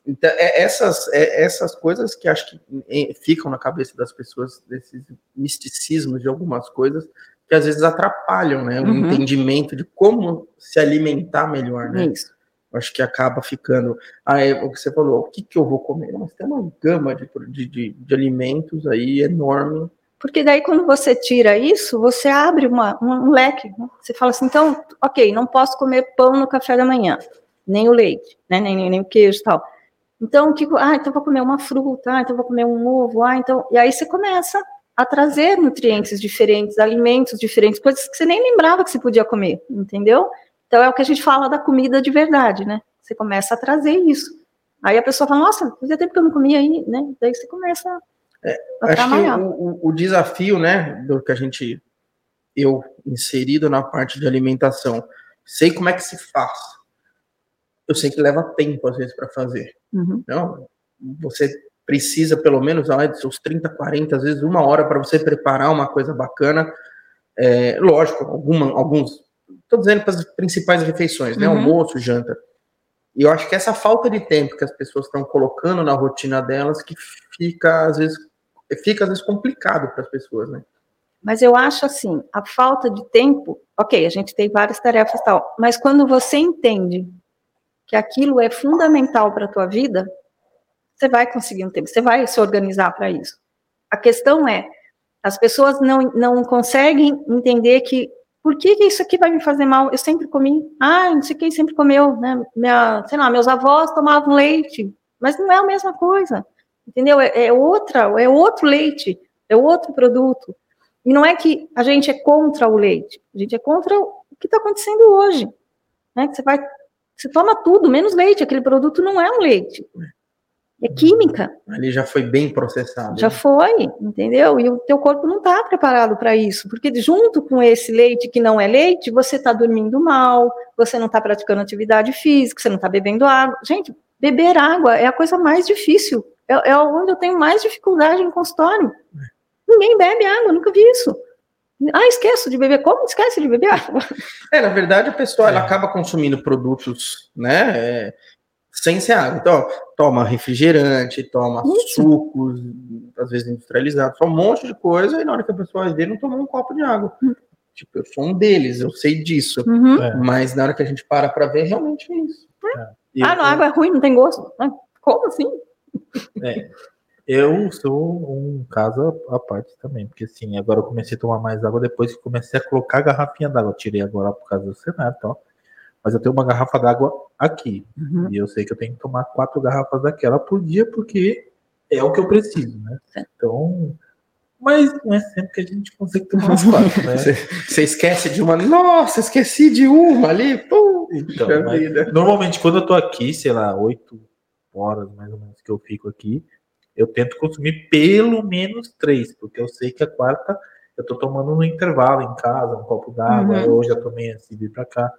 Então, é, essas, é, essas coisas que acho que ficam na cabeça das pessoas, desses misticismos de algumas coisas, que às vezes atrapalham, né? O uhum. entendimento de como se alimentar melhor, né? Isso acho que acaba ficando. Ah, é o que você falou, o que, que eu vou comer? Mas tem uma gama de, de, de, alimentos aí enorme. Porque daí, quando você tira isso, você abre uma, um leque. Né? Você fala assim, então, ok, não posso comer pão no café da manhã, nem o leite, né? nem, nem, nem o queijo e tal. Então, que, ah, então vou comer uma fruta, ah, então vou comer um ovo, ah, então. E aí você começa a trazer nutrientes diferentes, alimentos diferentes, coisas que você nem lembrava que você podia comer, entendeu? Então é o que a gente fala da comida de verdade, né? Você começa a trazer isso. Aí a pessoa fala, nossa, fazia tempo que eu não comia aí, né? Daí você começa é, acho. Que o, o, desafio, né, do que a gente, eu inserido na parte de alimentação, sei como é que se faz. Eu sei que leva tempo, às vezes, para fazer. Uhum. Então, você precisa, pelo menos, lá, de seus 30, 40, às vezes, uma hora para você preparar uma coisa bacana. É, lógico, alguma, alguns Estou dizendo para as principais refeições, né? Uhum. Almoço, janta. E eu acho que essa falta de tempo que as pessoas estão colocando na rotina delas que fica às vezes fica às vezes complicado para as pessoas, né? Mas eu acho assim, a falta de tempo, ok, a gente tem várias tarefas e tal, mas quando você entende que aquilo é fundamental para a tua vida, você vai conseguir um tempo, você vai se organizar para isso. A questão é, as pessoas não, não conseguem entender que por que, que, isso aqui vai me fazer mal? Eu sempre comi. Ah, não sei quem sempre comeu, né? Minha, sei lá, meus avós tomavam leite, mas não é a mesma coisa, entendeu? É, é outra, é outro leite, é outro produto. E não é que a gente é contra o leite, a gente é contra o que está acontecendo hoje, né? Que você vai, você toma tudo menos leite. Aquele produto não é um leite. É química. Ali já foi bem processado. Já foi, entendeu? E o teu corpo não está preparado para isso, porque junto com esse leite que não é leite, você está dormindo mal, você não está praticando atividade física, você não está bebendo água. Gente, beber água é a coisa mais difícil. É, é onde eu tenho mais dificuldade em consultório. Ninguém bebe água, nunca vi isso. Ah, esqueço de beber. Como esquece de beber água? É, na verdade, a pessoa ela acaba consumindo produtos, né? É sem ser água. Então, toma refrigerante, toma Isso. sucos, às vezes industrializados, só um monte de coisa, e na hora que a pessoa vai ver, não tomou um copo de água. Uhum. Tipo, eu sou um deles, eu sei disso. Uhum. É. Mas na hora que a gente para para ver, realmente é isso. É. ah, não, água é ruim, não tem gosto. Como assim? É. Eu sou um caso à parte também, porque assim, agora eu comecei a tomar mais água depois que comecei a colocar a garrafinha d'água. Tirei agora por causa do cenário, então mas eu tenho uma garrafa d'água aqui. Uhum. E eu sei que eu tenho que tomar quatro garrafas daquela por dia, porque é o que eu preciso, né? Então, mas não é sempre que a gente consegue tomar as quatro, né? Você, você esquece de uma, nossa, esqueci de uma ali, pum, Então, mas vida. normalmente quando eu tô aqui, sei lá, oito horas mais ou menos que eu fico aqui, eu tento consumir pelo menos três, porque eu sei que a quarta eu tô tomando no intervalo em casa, um copo d'água, Uhum. eu já tomei de vir pra cá,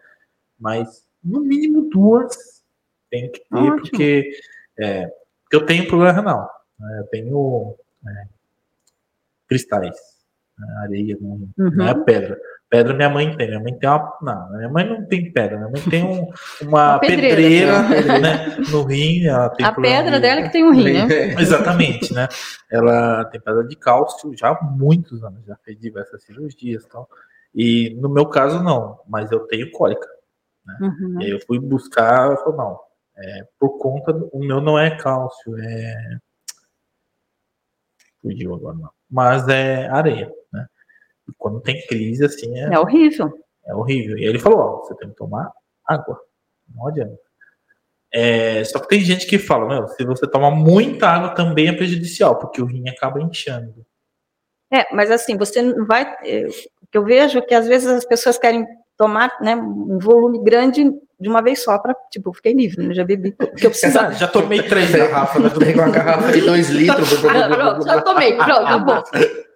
mas no mínimo duas tem que ter, Ótimo. porque é, eu tenho problema renal, né? eu tenho é, cristais, né? areia, não, não é Uhum. pedra. Pedra minha mãe tem. Minha mãe tem uma. Não, minha mãe não tem pedra. Minha mãe tem um- uma, pedreira. pedreira, né, no rim. Ela tem A pedra de- dela é que tem um rim, né? Exatamente, né? Ela tem pedra de cálcio já há muitos anos, já fez diversas cirurgias e tal. E no meu caso, não, mas eu tenho cólica. Uhum. E aí eu fui buscar, eu falei, não, é, por conta, do, o meu não é cálcio, é. Fugiu agora, não. Mas é areia, né? Quando tem crise, assim, é, É horrível. é horrível. E aí ele falou, ó, você tem que tomar água. Não adianta. É, só que tem gente que fala, meu, se você tomar muita água também é prejudicial, porque o rim acaba inchando. É, mas assim, você não vai. O que eu vejo é que às vezes as pessoas querem tomar né, um volume grande de uma vez só, para tipo, fiquei livre, né, já bebi eu precisava. Já tomei três garrafas, né? Pega uma garrafa de dois litros. Ah, pronto, já tomei, pronto, acabou.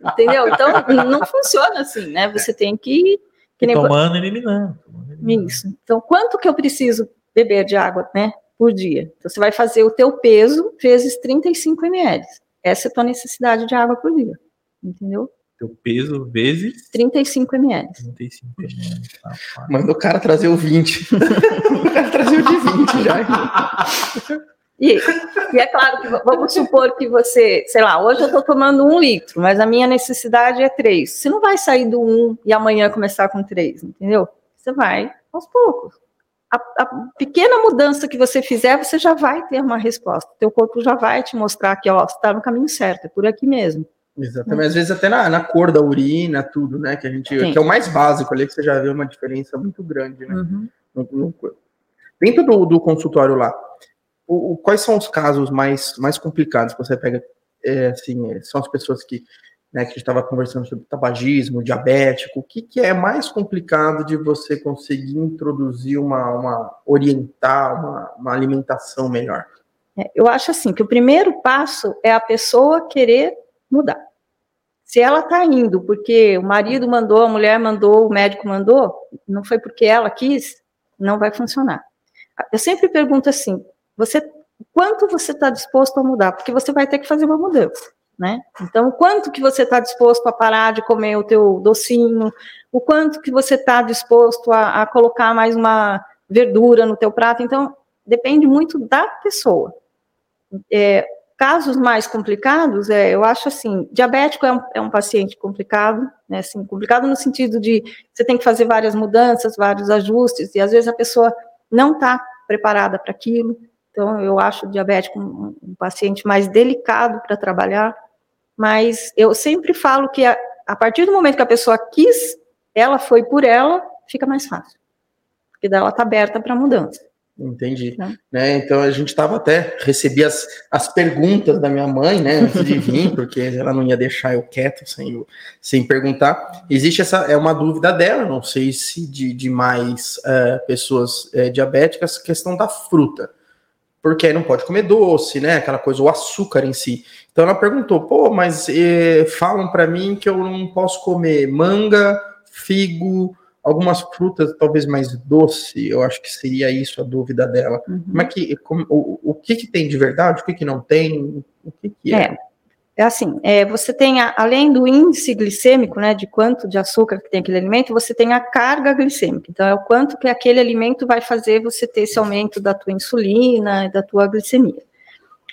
Entendeu? Então, não funciona assim, né? Você tem que. que nem, tomando e eliminando. tomando e eliminando. Isso. Então, quanto que eu preciso beber de água, né, por dia? Então, você vai fazer o teu peso vezes 35 ml. Essa é a tua necessidade de água por dia. Entendeu? Teu peso vezes 35 ml. 35 ml. Rapaz. Manda o cara trazer o 20. o cara trazer o de 20 já. E, e é claro que vamos supor que você, sei lá, hoje eu estou tomando um litro, mas a minha necessidade é três. Você não vai sair do um e amanhã começar com três, entendeu? Você vai aos poucos. A, a pequena mudança que você fizer, você já vai ter uma resposta. Teu corpo já vai te mostrar que, ó, você está no caminho certo, é por aqui mesmo. Exatamente. Às vezes até na, na cor da urina, tudo, né? Que a gente. Sim. Que é o mais básico ali, que você já vê uma diferença muito grande, né? Uhum. no- no. Dentro do, do consultório lá, o, o- quais são os casos mais, mais complicados que você pega? é, assim, é, são as pessoas que, né, que a gente estava conversando sobre tabagismo, diabético. O que, que é mais complicado de você conseguir introduzir uma, uma orientar uma, uma alimentação melhor? É, eu acho assim que o primeiro passo é a pessoa querer mudar. Se ela está indo porque o marido mandou, a mulher mandou, o médico mandou, não foi porque ela quis, não vai funcionar. Eu sempre pergunto assim: você, quanto você está disposto a mudar? Porque você vai ter que fazer uma mudança, né? Então, o quanto que você está disposto a parar de comer o teu docinho? O quanto que você está disposto a, a colocar mais uma verdura no teu prato? Então, depende muito da pessoa. É, casos mais complicados, é, eu acho assim, diabético é um, é um paciente complicado, né, assim, complicado no sentido de você tem que fazer várias mudanças, vários ajustes, e às vezes a pessoa não está preparada para aquilo, então eu acho o diabético um, um paciente mais delicado para trabalhar, mas eu sempre falo que a, a partir do momento que a pessoa quis, ela foi por ela, fica mais fácil, porque daí ela está aberta para mudança. Entendi. Né? Né, então a gente estava até, recebi as, as perguntas da minha mãe, né, antes de vir, porque ela não ia deixar eu quieto sem, sem perguntar. Existe essa, é uma dúvida dela, não sei se de, de mais eh, pessoas eh, diabéticas, questão da fruta. Porque aí não pode comer doce, né, aquela coisa, o açúcar em si. Então ela perguntou, pô, mas eh, falam para mim que eu não posso comer manga, figo, algumas frutas talvez mais doce, eu acho que seria isso a dúvida dela. Uhum. Como é que, como- o, o que que tem de verdade, o que que não tem, o que que é? É, é assim, é, você tem, a- além do índice glicêmico, né, de quanto de açúcar que tem aquele alimento, você tem a carga glicêmica. Então, é o quanto que aquele alimento vai fazer você ter esse aumento da tua insulina e da tua glicemia.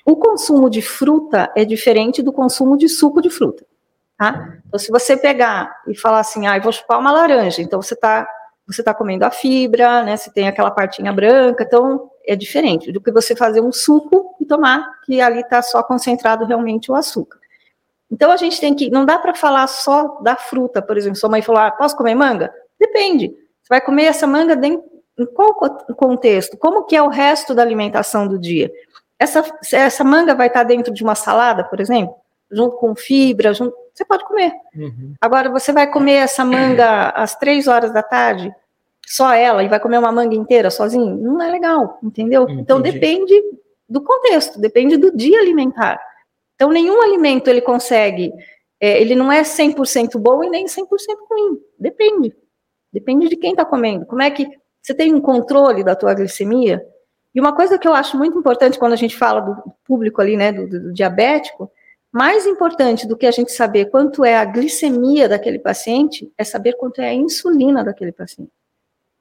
O consumo de fruta é diferente do consumo de suco de fruta, tá? Então, se você pegar e falar assim, ah, eu vou chupar uma laranja, então você está você tá comendo a fibra, né, você tem aquela partinha branca, então é diferente do que você fazer um suco e tomar, que ali está só concentrado realmente o açúcar. Então a gente tem que, não dá para falar só da fruta, por exemplo, sua mãe falou, ah, posso comer manga? Depende. Você vai comer essa manga dentro, em qual contexto? Como que é o resto da alimentação do dia? Essa, essa manga vai estar dentro de uma salada, por exemplo, junto com fibra, junto, você pode comer. Uhum. Agora, você vai comer essa manga às três horas da tarde, só ela, e vai comer uma manga inteira sozinho? Não é legal, entendeu? Entendi. Então, depende do contexto, depende do dia alimentar. Então, nenhum alimento ele consegue, é, ele não é 100% bom e nem 100% ruim, depende. Depende de quem está comendo. Como é que você tem um controle da tua glicemia? E uma coisa que eu acho muito importante quando a gente fala do público ali, né, do, do diabético, mais importante do que a gente saber quanto é a glicemia daquele paciente, é saber quanto é a insulina daquele paciente.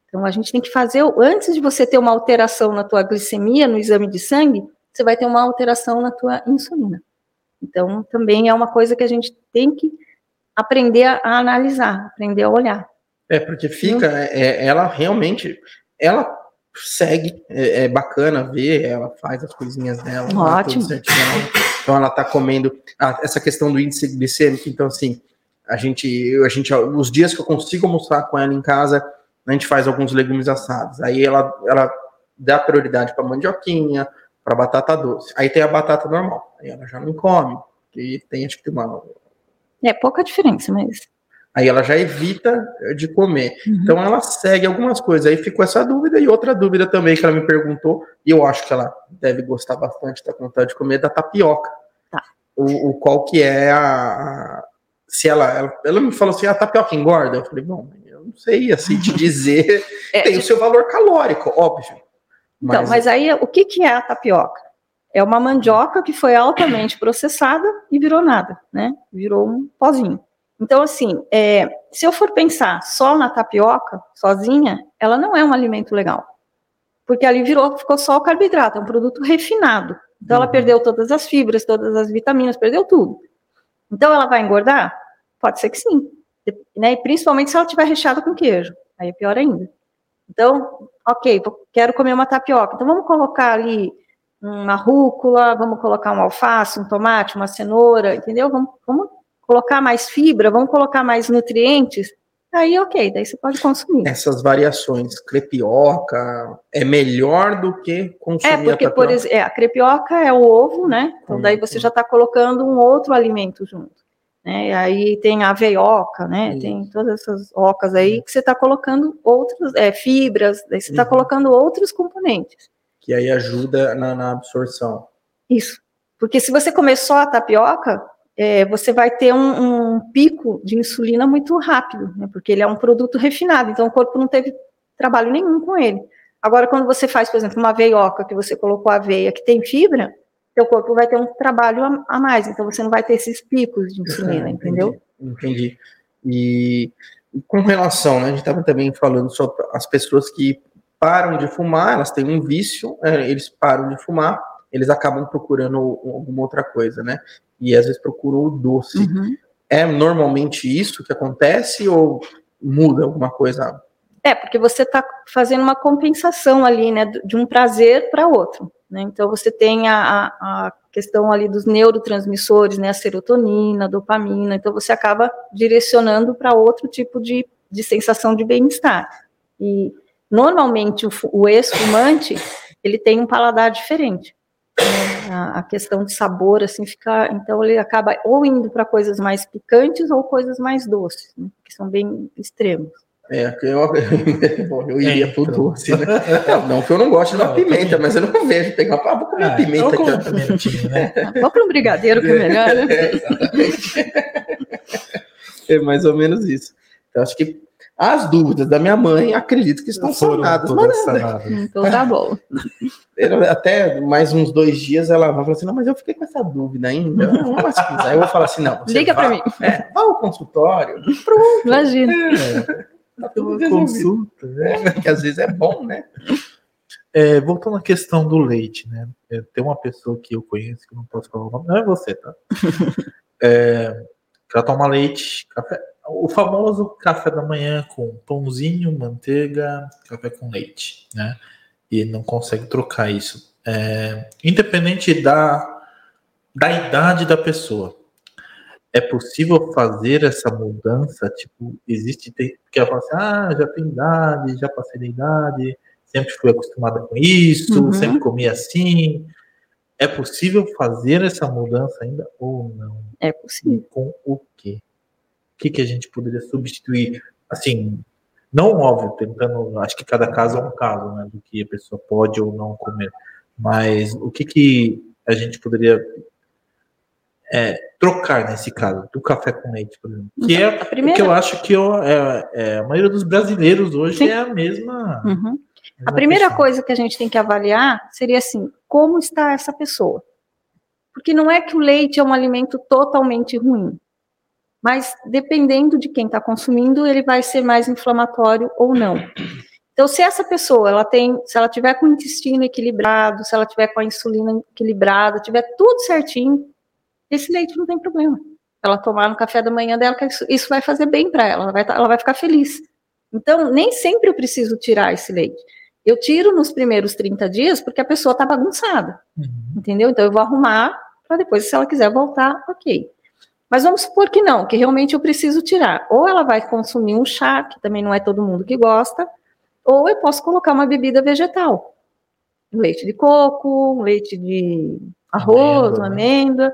Então, a gente tem que fazer, antes de você ter uma alteração na tua glicemia, no exame de sangue, você vai ter uma alteração na tua insulina. Então, também é uma coisa que a gente tem que aprender a analisar, aprender a olhar. É, porque fica, hum. é, ela realmente, ela segue, é, é, bacana ver, ela faz as coisinhas dela. Ótimo. então ela tá comendo, ah, essa questão do índice glicêmico, então assim, a gente, a gente, os dias que eu consigo almoçar com ela em casa, a gente faz alguns legumes assados. Aí ela, ela dá prioridade para mandioquinha, para batata doce. Aí tem a batata normal. Aí ela já não come, e tem acho que uma é pouca diferença, mas Aí ela já evita de comer. Uhum. Então ela segue algumas coisas. Aí ficou essa dúvida e outra dúvida também que ela me perguntou, e eu acho que ela deve gostar bastante, tá com vontade de comer, da tapioca. Tá. O, o qual que é a. Se ela, ela, ela me falou assim, a tapioca engorda? Eu falei, bom, eu não sei assim te dizer. é, tem o seu valor calórico, óbvio. Mas... Então, mas aí o que, que é a tapioca? É uma mandioca que foi altamente processada e virou nada, né? Virou um pozinho. Então, assim, é, se eu for pensar só na tapioca, sozinha, ela não é um alimento legal. Porque ali virou, ficou só o carboidrato, é um produto refinado. Então, uhum. ela perdeu todas as fibras, todas as vitaminas, perdeu tudo. Então, ela vai engordar? Pode ser que sim. Né? E principalmente se ela tiver recheada com queijo. Aí é pior ainda. Então, ok, quero comer uma tapioca. Então, vamos colocar ali uma rúcula, vamos colocar um alface, um tomate, uma cenoura, entendeu? Vamos, vamos colocar mais fibra, vamos colocar mais nutrientes, aí ok, daí você pode consumir. Essas variações, crepioca, é melhor do que consumir É, porque, por exemplo, é, a crepioca é o ovo, né? Então daí você já está colocando um outro alimento junto. Né? Aí tem a veioca, né? Tem todas essas ocas aí que você está colocando outras é, fibras, daí você está uhum. colocando outros componentes. Que aí ajuda na, na absorção. Isso. Porque se você comer só a tapioca, é, você vai ter um, um, pico de insulina muito rápido, né, porque ele é um produto refinado, então o corpo não teve trabalho nenhum com ele. Agora, quando você faz, por exemplo, uma veioca, que você colocou aveia, que tem fibra, seu corpo vai ter um trabalho a, a mais, então você não vai ter esses picos de insulina, é, entendeu? Entendi. E, e com relação, né, a gente estava também falando sobre as pessoas que param de fumar, elas têm um vício, é, eles param de fumar, eles acabam procurando alguma outra coisa, né? E às vezes procuram o doce. Uhum. É normalmente isso que acontece ou muda alguma coisa? É, porque você está fazendo uma compensação ali, né, de um prazer para outro. Né? Então você tem a, a, questão ali dos neurotransmissores, né, a serotonina, a dopamina, então você acaba direcionando para outro tipo de, de sensação de bem-estar. E normalmente o, o ex-fumante, ele tem um paladar diferente a, a, questão de sabor, assim, fica. Então ele acaba ou indo para coisas mais picantes ou coisas mais doces, né, que são bem extremos. É, eu, bom, eu iria é, pro então. doce, né? Não, que eu não gosto da pimenta, mas eu não vejo pegar ah, vou comer ah, pimenta aqui. Vamos né? ah, para um brigadeiro que é melhor, né? É, é mais ou menos isso. Então, acho que as dúvidas da minha mãe, acredito que estão sanadas. Mas, então tá bom. Até mais uns dois dias ela vai falar assim: não, mas eu fiquei com essa dúvida ainda. Aí eu vou falar assim: não. Liga para mim. É, vá ao consultório. Pronto. Imagina. É, tá tudo consulta, né? Que às vezes é bom, né? É, voltando à questão do leite, né? É, tem uma pessoa que eu conheço que não posso falar o nome, não é você, tá? É, ela toma leite, café, o famoso café da manhã com pãozinho, manteiga, café com leite, né? E não consegue trocar isso. É, independente da, da idade da pessoa, é possível fazer essa mudança? Tipo, existe. Tem, porque ela fala assim, ah, já tem idade, já passei da idade, sempre fui acostumada com isso, Uhum. sempre comi assim. É possível fazer essa mudança ainda ou não? É possível. E com o quê? O que, que a gente poderia substituir? Assim, não óbvio, tentando. Acho que cada caso é um caso, né? Do que a pessoa pode ou não comer. Mas o que, que a gente poderia é, trocar nesse caso, do café com leite, por exemplo? Que é A o primeira, que eu acho que eu- é, é, a maioria dos brasileiros hoje Sim. é a mesma. Uhum. A primeira questão. coisa que a gente tem que avaliar seria assim, como está essa pessoa? Porque não é que o leite é um alimento totalmente ruim, mas dependendo de quem está consumindo, ele vai ser mais inflamatório ou não. Então, se essa pessoa, ela tem, se ela tiver com o intestino equilibrado, se ela tiver com a insulina equilibrada, tiver tudo certinho, esse leite não tem problema. Ela tomar no café da manhã dela, que isso, isso vai fazer bem para ela, ela vai, tá- ela vai ficar feliz. Então, nem sempre eu preciso tirar esse leite. Eu tiro nos primeiros 30 dias porque a pessoa está bagunçada, Uhum. entendeu? Então eu vou arrumar para depois, se ela quiser voltar, ok. Mas vamos supor que não, que realmente eu preciso tirar. Ou ela vai consumir um chá, que também não é todo mundo que gosta, ou eu posso colocar uma bebida vegetal. Leite de coco, leite de arroz, Amêndoa, né? amêndoa.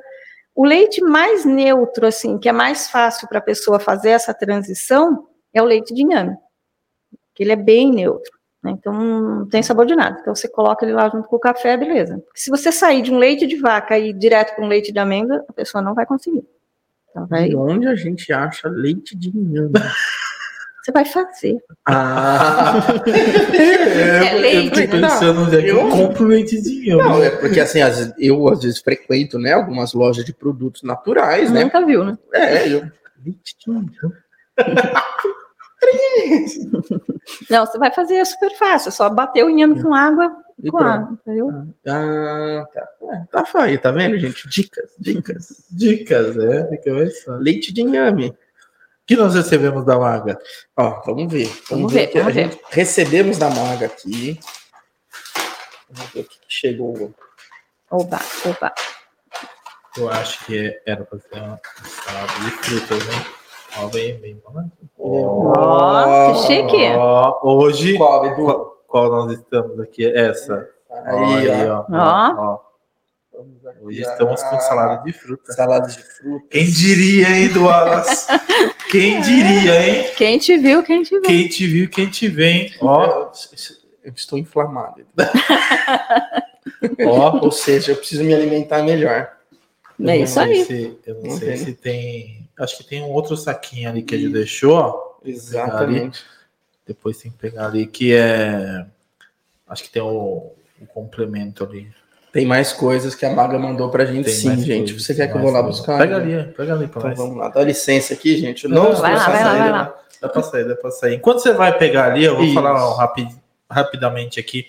O leite mais neutro, assim, que é mais fácil para a pessoa fazer essa transição, é o leite de inhame. Que ele é bem neutro. né? Então não tem sabor de nada. Então você coloca ele lá junto com o café, beleza. Porque se você sair de um leite de vaca e ir direto para um leite de amêndoa, a pessoa não vai conseguir. Vai, De onde a gente acha leite de inhame? você vai fazer. Ah, É eu leite, né? pensando onde é que eu, Eu- compro leitezinho. não, é porque assim, vezes, eu às vezes frequento, né, algumas lojas de produtos naturais, né? Nunca viu, né? É, eu. Leite de inhame. Não, você vai fazer é super fácil. É só bater o inhame com água E com pronto. água, entendeu? Ah, tá. É, tá aí, tá vendo, gente? Dicas, dicas. Dicas, é. Leite de inhame. O que nós recebemos da Maga? Ó, vamos ver. Vamos, Vamos ver. ver, vamos ver. gente recebemos da Maga aqui. Vamos ver o que chegou. Oba, oba. Eu acho que era pra ser uma salada de frutas, né? Ó, bem, bem. Ó, Ó, que chique. Ó, hoje, Qual, Edu? Qual, nós estamos aqui? Essa. Aí, ó. ó, ó. Vamos aqui, Hoje ó. estamos com salada de fruta. Salada de fruta. Quem diria, hein, Dualas? Quem diria, hein? Quem te viu, quem te viu. Quem te viu, quem te vem. Ó, Eu, estou inflamado. ó. Ou seja, eu preciso me alimentar melhor. É Eu isso não sei aí. se- eu não Não sei se tem. Acho que tem um outro saquinho ali que a gente deixou, ó. Exatamente. Depois tem que pegar ali, que é. Acho que tem o, o complemento ali. Tem mais coisas que a Maga mandou pra gente, Tem sim, gente. coisas, Você quer que eu vou lá coisas. buscar? Pega ali, pega ali pra Então vamos lá. Dá licença aqui, gente. Não, vai lá, vai lá, vai lá. né? Dá pra sair, dá pra sair. Enquanto você vai pegar ali, eu vou Isso. falar rapi- rapidamente aqui.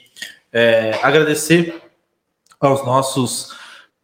É, agradecer aos nossos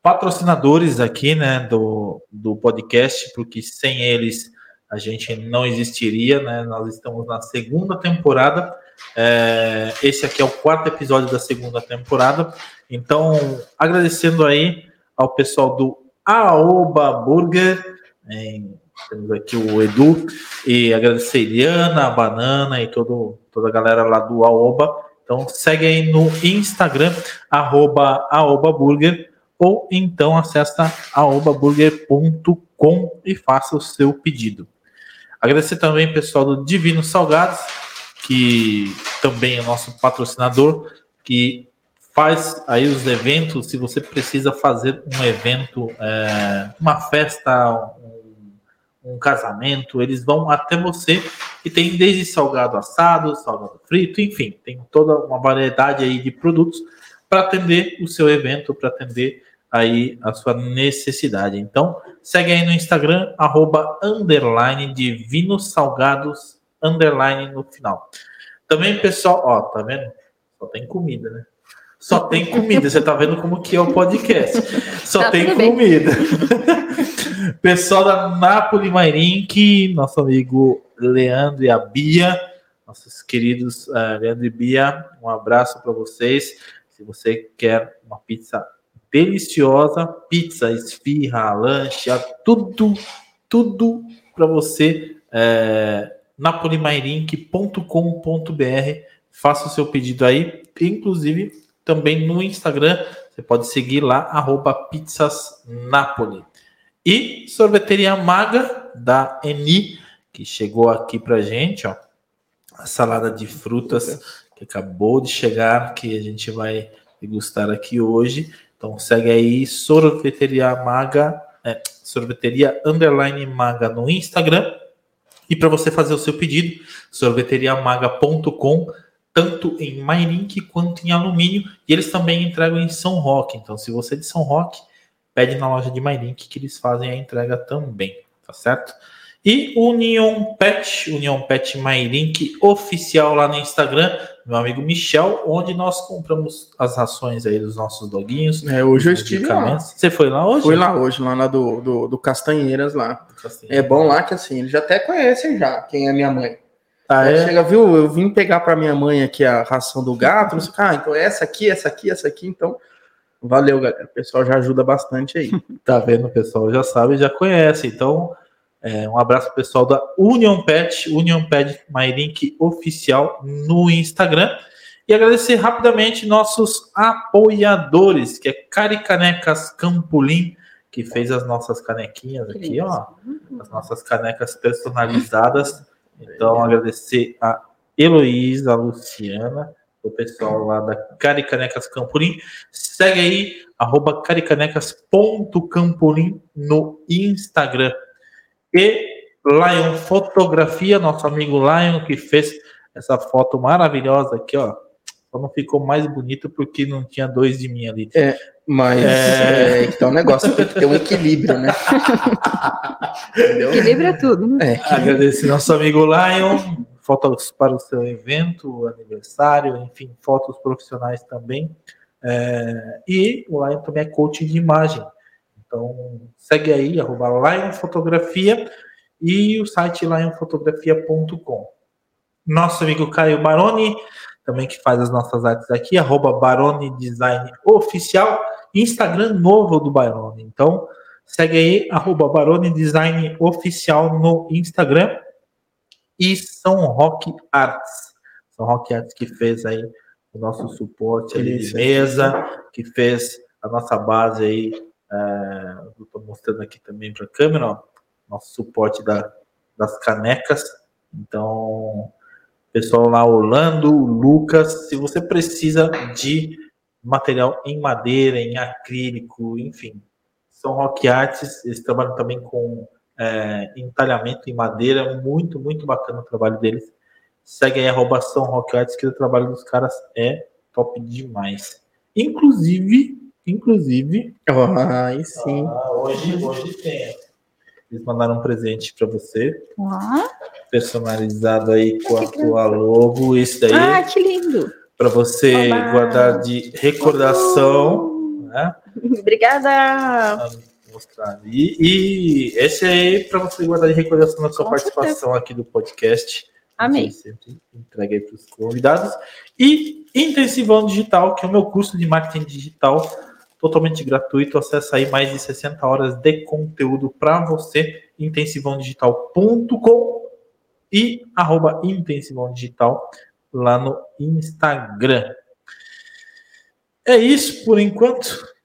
patrocinadores aqui, né, do, do podcast, porque sem eles a gente não existiria, né? Nós estamos na segunda temporada. É, esse aqui é o quarto episódio da segunda temporada. Então, agradecendo aí ao pessoal do Aoba Burger, em- temos aqui o Edu, e agradecer a Eliana, a Banana e todo, toda a galera lá do Aoba. Então segue aí no Instagram, arroba aobaburger, ou então acessa aobaburger.com e faça o seu pedido. Agradecer também o pessoal do Divino Salgados, que também é nosso patrocinador, que faz aí os eventos, se você precisa fazer um evento, é, uma festa, um, um casamento, eles vão até você. E tem desde salgado assado, salgado frito, enfim, tem toda uma variedade aí de produtos para atender o seu evento, para atender aí a sua necessidade. Então, segue aí no Instagram, arroba, underline, divinos salgados, underline no final. Também, pessoal, ó, tá vendo? Só tem comida, né? Só tem comida. Você tá vendo como que é o podcast. Só Tá tem comida. Pessoal da Napoli Mairink, nosso amigo Leandro e a Bia, nossos queridos eh, Leandro e Bia, um abraço para vocês. Se você quer uma pizza deliciosa, pizza, esfirra, lanche, tudo, tudo para você. É, napolimairink.com.br. faça o seu pedido aí, inclusive também no Instagram, você pode seguir lá, arroba Pizzas Napoli. E sorveteria maga da Eni, que chegou aqui pra gente, ó. A salada de frutas que acabou de chegar, que a gente vai degustar aqui hoje. Então segue aí, sorveteria maga, é, sorveteria underline maga no Instagram. E para você fazer o seu pedido, sorveteriamaga.com, tanto em MyLink quanto em alumínio. E eles também entregam em São Roque. Então, se você é de São Roque, pede na loja de MyLink que eles fazem a entrega também, tá certo? E Union Pet, Union Pet MyLink oficial lá no Instagram, meu amigo Michel, onde nós compramos as rações aí dos nossos doguinhos. É, hoje eu estive lá. Você foi lá hoje? Fui lá hoje, lá na do, do, do Castanheiras lá. Castanheiras. É bom lá que assim, eles já até conhecem já quem é minha mãe. Ah, é? Chega, viu? Eu vim pegar para minha mãe aqui a ração do gato, não sei, ah, então essa aqui, essa aqui, essa aqui, então Valeu, galera. O pessoal já ajuda bastante aí. tá vendo? O pessoal já sabe, já conhece. Então, é, um abraço pessoal da Union Pet, Union Pet MyLink oficial no Instagram. E agradecer rapidamente nossos apoiadores, que é Caricanecas Campolim, que fez as nossas canequinhas aqui, ó. As nossas canecas personalizadas. Então, agradecer a Heloísa, a Luciana, o pessoal lá da Caricanecas Campolim. Segue aí, arroba caricanecas.campolim no Instagram. E Lion Fotografia, nosso amigo Lion, que fez essa foto maravilhosa aqui, ó. Só não ficou mais bonito porque não tinha dois de mim ali. É, mas é, é então o negócio tem que ter um equilíbrio, né? Equilíbrio é tudo, né? É, Agradecer nosso amigo Lion fotos para o seu evento, aniversário, enfim, fotos profissionais também. É, e o Lion também é coaching de imagem. Então, segue aí, arroba Lion Fotografia e o site lionfotografia.com. Nosso amigo Caio Baroni, também que faz as nossas artes aqui, arroba Baroni Design Oficial, Instagram novo do Baroni. Então, segue aí, arroba Baroni Design Oficial no Instagram e São Roque Arts. São Roque Arts que fez aí o nosso suporte ali de mesa, que fez a nossa base aí, estou mostrando aqui também para a câmera, ó, nosso suporte da, das canecas. Então, pessoal lá, Orlando, Lucas, se você precisa de material em madeira, em acrílico, enfim, são Rock Arts, eles trabalham também com é, entalhamento em madeira. Muito, muito bacana o trabalho deles. Segue aí a roubação Rock Arts, que o trabalho dos caras é top demais. Inclusive, inclusive. Ah, aí sim. Ah, hoje, hoje tem. Eles mandaram um presente para você. Ah. Personalizado aí com a tua logo. Isso daí. Ah, que lindo! Para você Olá. guardar de recordação. Né? Obrigada! Ah, mostrar. E, e esse aí para você guardar de recordação na sua Com participação certeza. aqui do podcast. Amém. Aí para os convidados. E Intensivão Digital, que é o meu curso de marketing digital totalmente gratuito. Acesse aí mais de 60 horas de conteúdo para você, intensivãodigital.com e arroba intensivão digital lá no Instagram. É isso por enquanto.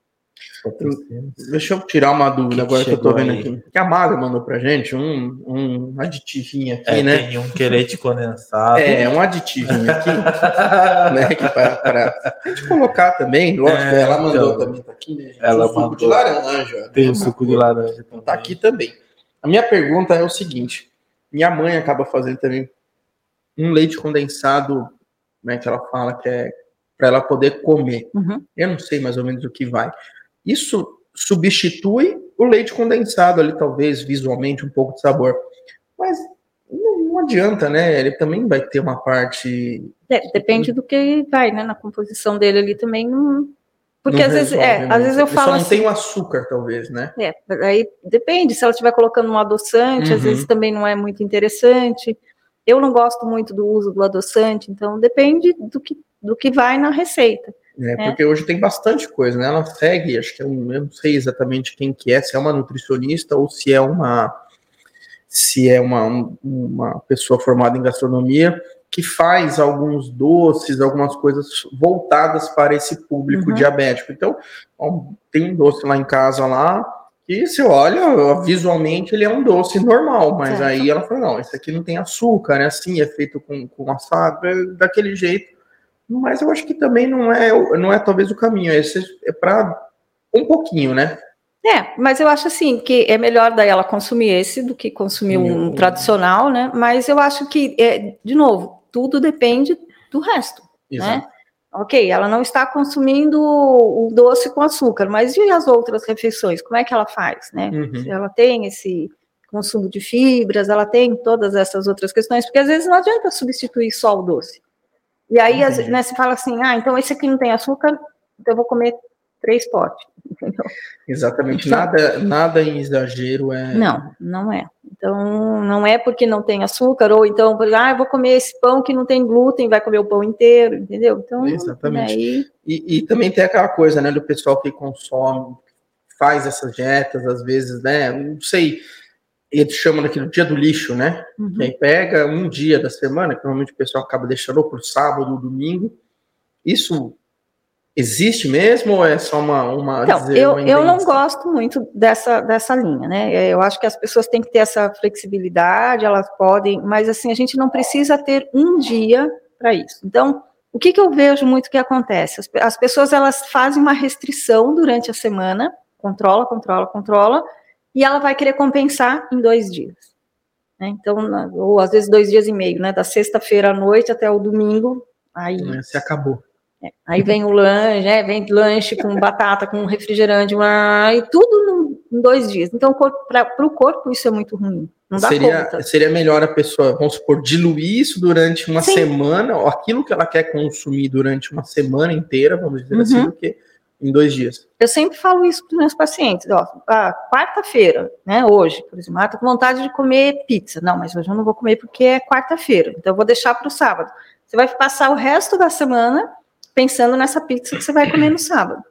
Deixa eu tirar uma dúvida que agora que eu tô vendo aí? aqui. Que a Maga mandou pra gente um, um aditivinho aqui, é, né? Tem um querete condensado. É, um aditivinho aqui. né? Que pra, pra a gente colocar também, lógico, é, ela mandou então, também, tá aqui, né? Ela suco mandou. de laranja. Tem o suco de laranja também. Tá aqui também. A minha pergunta é o seguinte: minha mãe acaba fazendo também um leite condensado, né? Que ela fala que é para ela poder comer. Uhum. Eu não sei mais ou menos o que vai. Isso substitui o leite condensado ali, talvez visualmente um pouco de sabor. Mas não, não adianta, né? Ele também vai ter uma parte. É, depende do que vai, né? Na composição dele ali também não. Porque não às vezes, é, às vezes eu Ele falo só não assim, tem o açúcar, talvez, né? É, aí depende. Se ela estiver colocando um adoçante, uhum. às vezes também não é muito interessante. Eu não gosto muito do uso do adoçante, então depende do que, do que vai na receita. É, é, porque hoje tem bastante coisa, né? Ela segue, acho que é um, eu não sei exatamente quem que é, se é uma nutricionista ou se é uma se é uma, uma pessoa formada em gastronomia, que faz alguns doces, algumas coisas voltadas para esse público uhum. diabético. Então, tem um doce lá em casa lá, que você olha, visualmente ele é um doce normal, mas certo. aí ela falou, não, esse aqui não tem açúcar, é assim, é feito com, com assado, é daquele jeito. Mas eu acho que também não é, não é talvez o caminho, esse é para um pouquinho, né? É, mas eu acho assim que é melhor daí ela consumir esse do que consumir um tradicional, né? Mas eu acho que, é, de novo, tudo depende do resto, né? Exato. né? Ok, ela não está consumindo o doce com açúcar, mas e as outras refeições? Como é que ela faz, né? Uhum. Ela tem esse consumo de fibras, ela tem todas essas outras questões, porque às vezes não adianta substituir só o doce. E aí, as, né, você fala assim, ah, então esse aqui não tem açúcar, então eu vou comer três potes. Entendeu? Exatamente, então, nada, nada em exagero é. Não, não é. Então, não é porque não tem açúcar, ou então, ah, eu vou comer esse pão que não tem glúten, vai comer o pão inteiro, entendeu? Então, Exatamente. E, e também tem aquela coisa, né, do pessoal que consome, faz essas dietas, às vezes, né, não sei, eles chamam daquele dia do lixo, né? Uhum. Aí pega um dia da semana, que normalmente o pessoal acaba deixando para o sábado ou domingo. Isso existe mesmo ou é só uma. uma então, dizer, eu, uma eu não gosto muito dessa, dessa linha, né? Eu acho que as pessoas têm que ter essa flexibilidade, elas podem, mas assim, a gente não precisa ter um dia para isso. Então, o que, que eu vejo muito que acontece? As, as pessoas elas fazem uma restrição durante a semana, controla, controla, controla, e ela vai querer compensar em dois dias. Né? Então, ou às vezes dois dias e meio, né? Da sexta-feira à noite até o domingo, aí. Se acabou. É, aí vem o lanche, é, vem lanche com batata, com refrigerante, uma, e tudo em dois dias. Então, para o corpo, isso é muito ruim. Não dá seria, conta. seria melhor a pessoa, vamos supor, diluir isso durante uma Sim. semana, ou aquilo que ela quer consumir durante uma semana inteira, vamos dizer assim, uhum. assim, do que em dois dias. Eu sempre falo isso para os meus pacientes. Ó, quarta-feira, né, hoje, por exemplo, ah, com vontade de comer pizza. Não, mas hoje eu não vou comer porque é quarta-feira. Então, eu vou deixar para o sábado. Você vai passar o resto da semana pensando nessa pizza que você vai comer no sábado.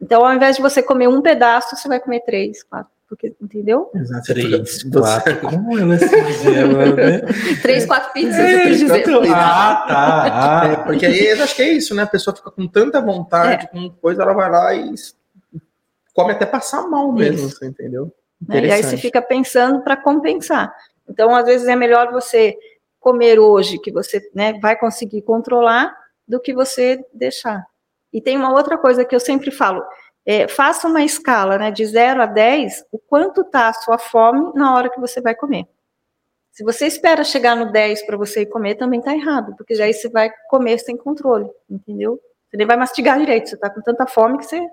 Então, ao invés de você comer um pedaço, você vai comer três, quatro. Porque, entendeu? Exato. Três, quatro. Como ela se dizia, né? Três, quatro pizzas, é, eu quis dizer. Ah, tá. Ah. É, porque aí eu acho que é isso, né? A pessoa fica com tanta vontade, é. com coisa, ela vai lá e come até passar mal mesmo, você entendeu? É, e aí você fica pensando para compensar. Então, às vezes, é melhor você comer hoje, que você né, vai conseguir controlar, do que você deixar. E tem uma outra coisa que eu sempre falo, é, faça uma escala né, de 0 a 10, o quanto está a sua fome na hora que você vai comer. Se você espera chegar no 10 para você ir comer, também está errado, porque aí você vai comer sem controle, entendeu? Você nem vai mastigar direito, você está com tanta fome que você.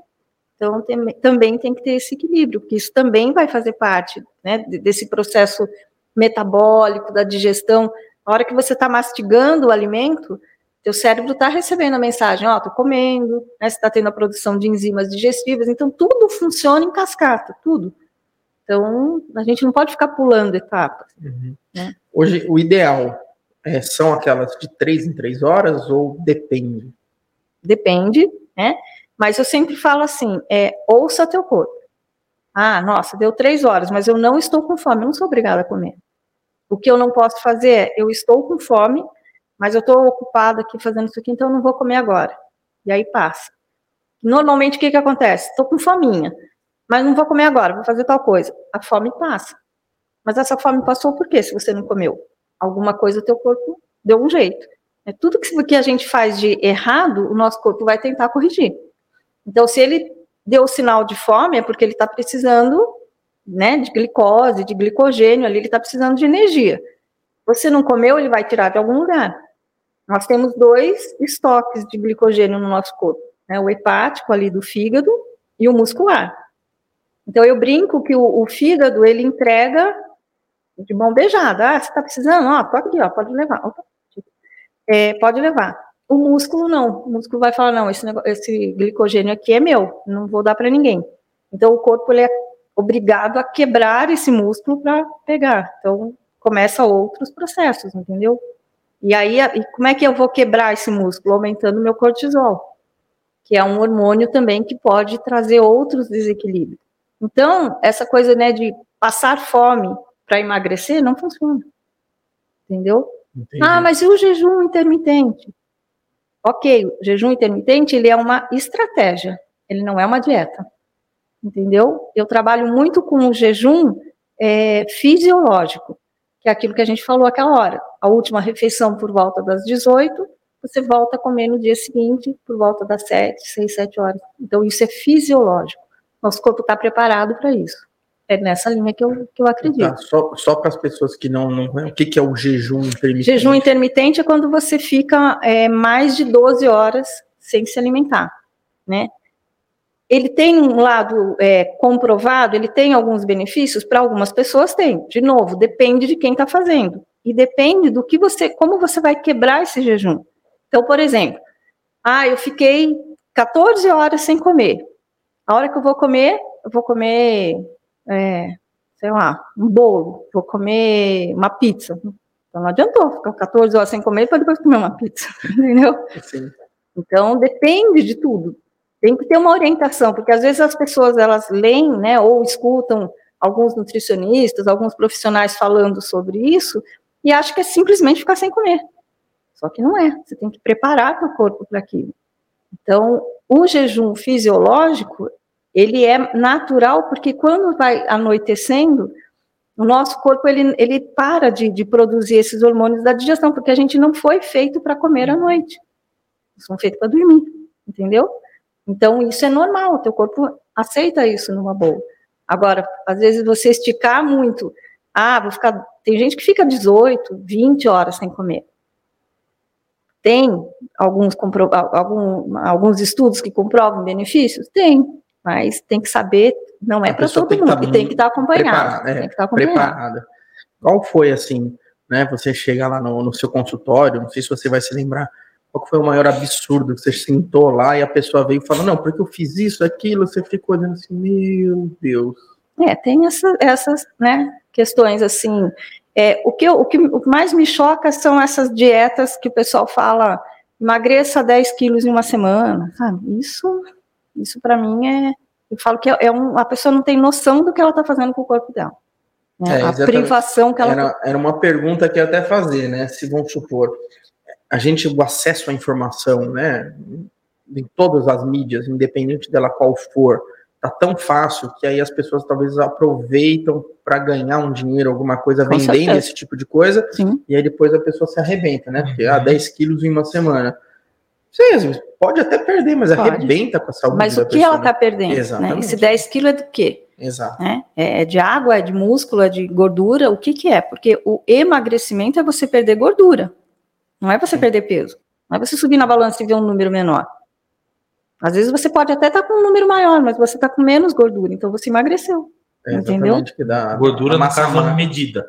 Então, tem, também tem que ter esse equilíbrio, porque isso também vai fazer parte né, desse processo metabólico, da digestão. A hora que você está mastigando o alimento, teu cérebro está recebendo a mensagem, ó, oh, tô comendo, né, você está tendo a produção de enzimas digestivas, então tudo funciona em cascata, tudo. Então, a gente não pode ficar pulando etapas. Uhum. Né? Hoje, o ideal é, são aquelas de três em três horas ou depende? Depende, né? Mas eu sempre falo assim, é, ouça teu corpo. Ah, nossa, deu três horas, mas eu não estou com fome, eu não sou obrigada a comer. O que eu não posso fazer é, eu estou com fome, mas eu estou ocupado aqui fazendo isso aqui, então eu não vou comer agora. E aí passa. Normalmente o que, que acontece? Estou com fominha, mas não vou comer agora, vou fazer tal coisa. A fome passa. Mas essa fome passou por quê se você não comeu? Alguma coisa o teu corpo deu um jeito. É tudo que a gente faz de errado, o nosso corpo vai tentar corrigir. Então, se ele deu sinal de fome, é porque ele está precisando né, de glicose, de glicogênio ali, ele está precisando de energia. Você não comeu, ele vai tirar de algum lugar. Nós temos dois estoques de glicogênio no nosso corpo, né? o hepático ali do fígado e o muscular. Então eu brinco que o, o fígado ele entrega de mão beijada. Ah, você está precisando? Ó, tô aqui, ó, pode levar. É, pode levar. O músculo não. O músculo vai falar não, esse, negócio, esse glicogênio aqui é meu, não vou dar para ninguém. Então o corpo ele é obrigado a quebrar esse músculo para pegar. Então começa outros processos, entendeu? E aí, e como é que eu vou quebrar esse músculo? Aumentando meu cortisol, que é um hormônio também que pode trazer outros desequilíbrios. Então, essa coisa né, de passar fome para emagrecer não funciona. Entendeu? Entendi. Ah, mas e o jejum intermitente? Ok, o jejum intermitente ele é uma estratégia, ele não é uma dieta, entendeu? Eu trabalho muito com o jejum é, fisiológico, que é aquilo que a gente falou aquela hora. A última refeição por volta das 18, você volta a comer no dia seguinte por volta das 7, 6, 7 horas. Então isso é fisiológico. Nosso corpo está preparado para isso. É nessa linha que eu, que eu acredito. Tá, só só para as pessoas que não, não. O que, que é o jejum intermitente? Jejum intermitente é quando você fica é, mais de 12 horas sem se alimentar, né? Ele tem um lado é, comprovado, ele tem alguns benefícios, para algumas pessoas tem. De novo, depende de quem está fazendo. E depende do que você, como você vai quebrar esse jejum. Então, por exemplo, ah, eu fiquei 14 horas sem comer. A hora que eu vou comer, eu vou comer é, sei lá, um bolo, vou comer uma pizza. Então não adiantou ficar 14 horas sem comer para depois comer uma pizza, entendeu? Sim. Então depende de tudo. Tem que ter uma orientação, porque às vezes as pessoas elas leem, né, ou escutam alguns nutricionistas, alguns profissionais falando sobre isso e acham que é simplesmente ficar sem comer. Só que não é. Você tem que preparar o corpo para aquilo. Então, o jejum fisiológico ele é natural porque quando vai anoitecendo, o nosso corpo ele, ele para de, de produzir esses hormônios da digestão, porque a gente não foi feito para comer à noite. São feitos para dormir, entendeu? Então, isso é normal, o teu corpo aceita isso numa boa. Agora, às vezes você esticar muito, ah, vou ficar. Tem gente que fica 18, 20 horas sem comer. Tem alguns, algum, alguns estudos que comprovam benefícios? Tem. Mas tem que saber, não é para todo mundo, tá e tem que estar acompanhado. É, tem que estar acompanhado. Preparada. Qual foi assim, né? Você chega lá no, no, seu consultório, não sei se você vai se lembrar, qual foi o maior absurdo que você sentou lá e a pessoa veio e falou, não, porque eu fiz isso, aquilo, você ficou olhando assim, meu Deus. É, tem essa, essas né, questões assim. É, o, que eu, o que mais me choca são essas dietas que o pessoal fala, emagreça 10 quilos em uma semana, sabe? Isso isso para mim é. Eu falo que é, é um, a pessoa não tem noção do que ela está fazendo com o corpo dela. Né? É, a privação que ela. Era, era uma pergunta que eu até fazer, né? Se vamos supor, a gente, o acesso à informação, né? Em todas as mídias, independente dela qual for, tá tão fácil que aí as pessoas talvez aproveitam para ganhar um dinheiro, alguma coisa, Com vendendo certeza. esse tipo de coisa, Sim. e aí depois a pessoa se arrebenta, né? Porque, ah, 10 quilos em uma semana. Sim, pode até perder, mas pode. arrebenta com a saúde. Mas o que pessoa, ela está perdendo? Exatamente. Né? Esse 10 quilos é do quê? Exato. Né? É de água, é de músculo, é de gordura? O que, que é? Porque o emagrecimento é você perder gordura, não é você Sim. perder peso. Não é você subir na balança e ver um número menor. Às vezes você pode até estar tá com um número maior, mas você está com menos gordura, então você emagreceu. É entendeu? Que dá gordura na casa medida.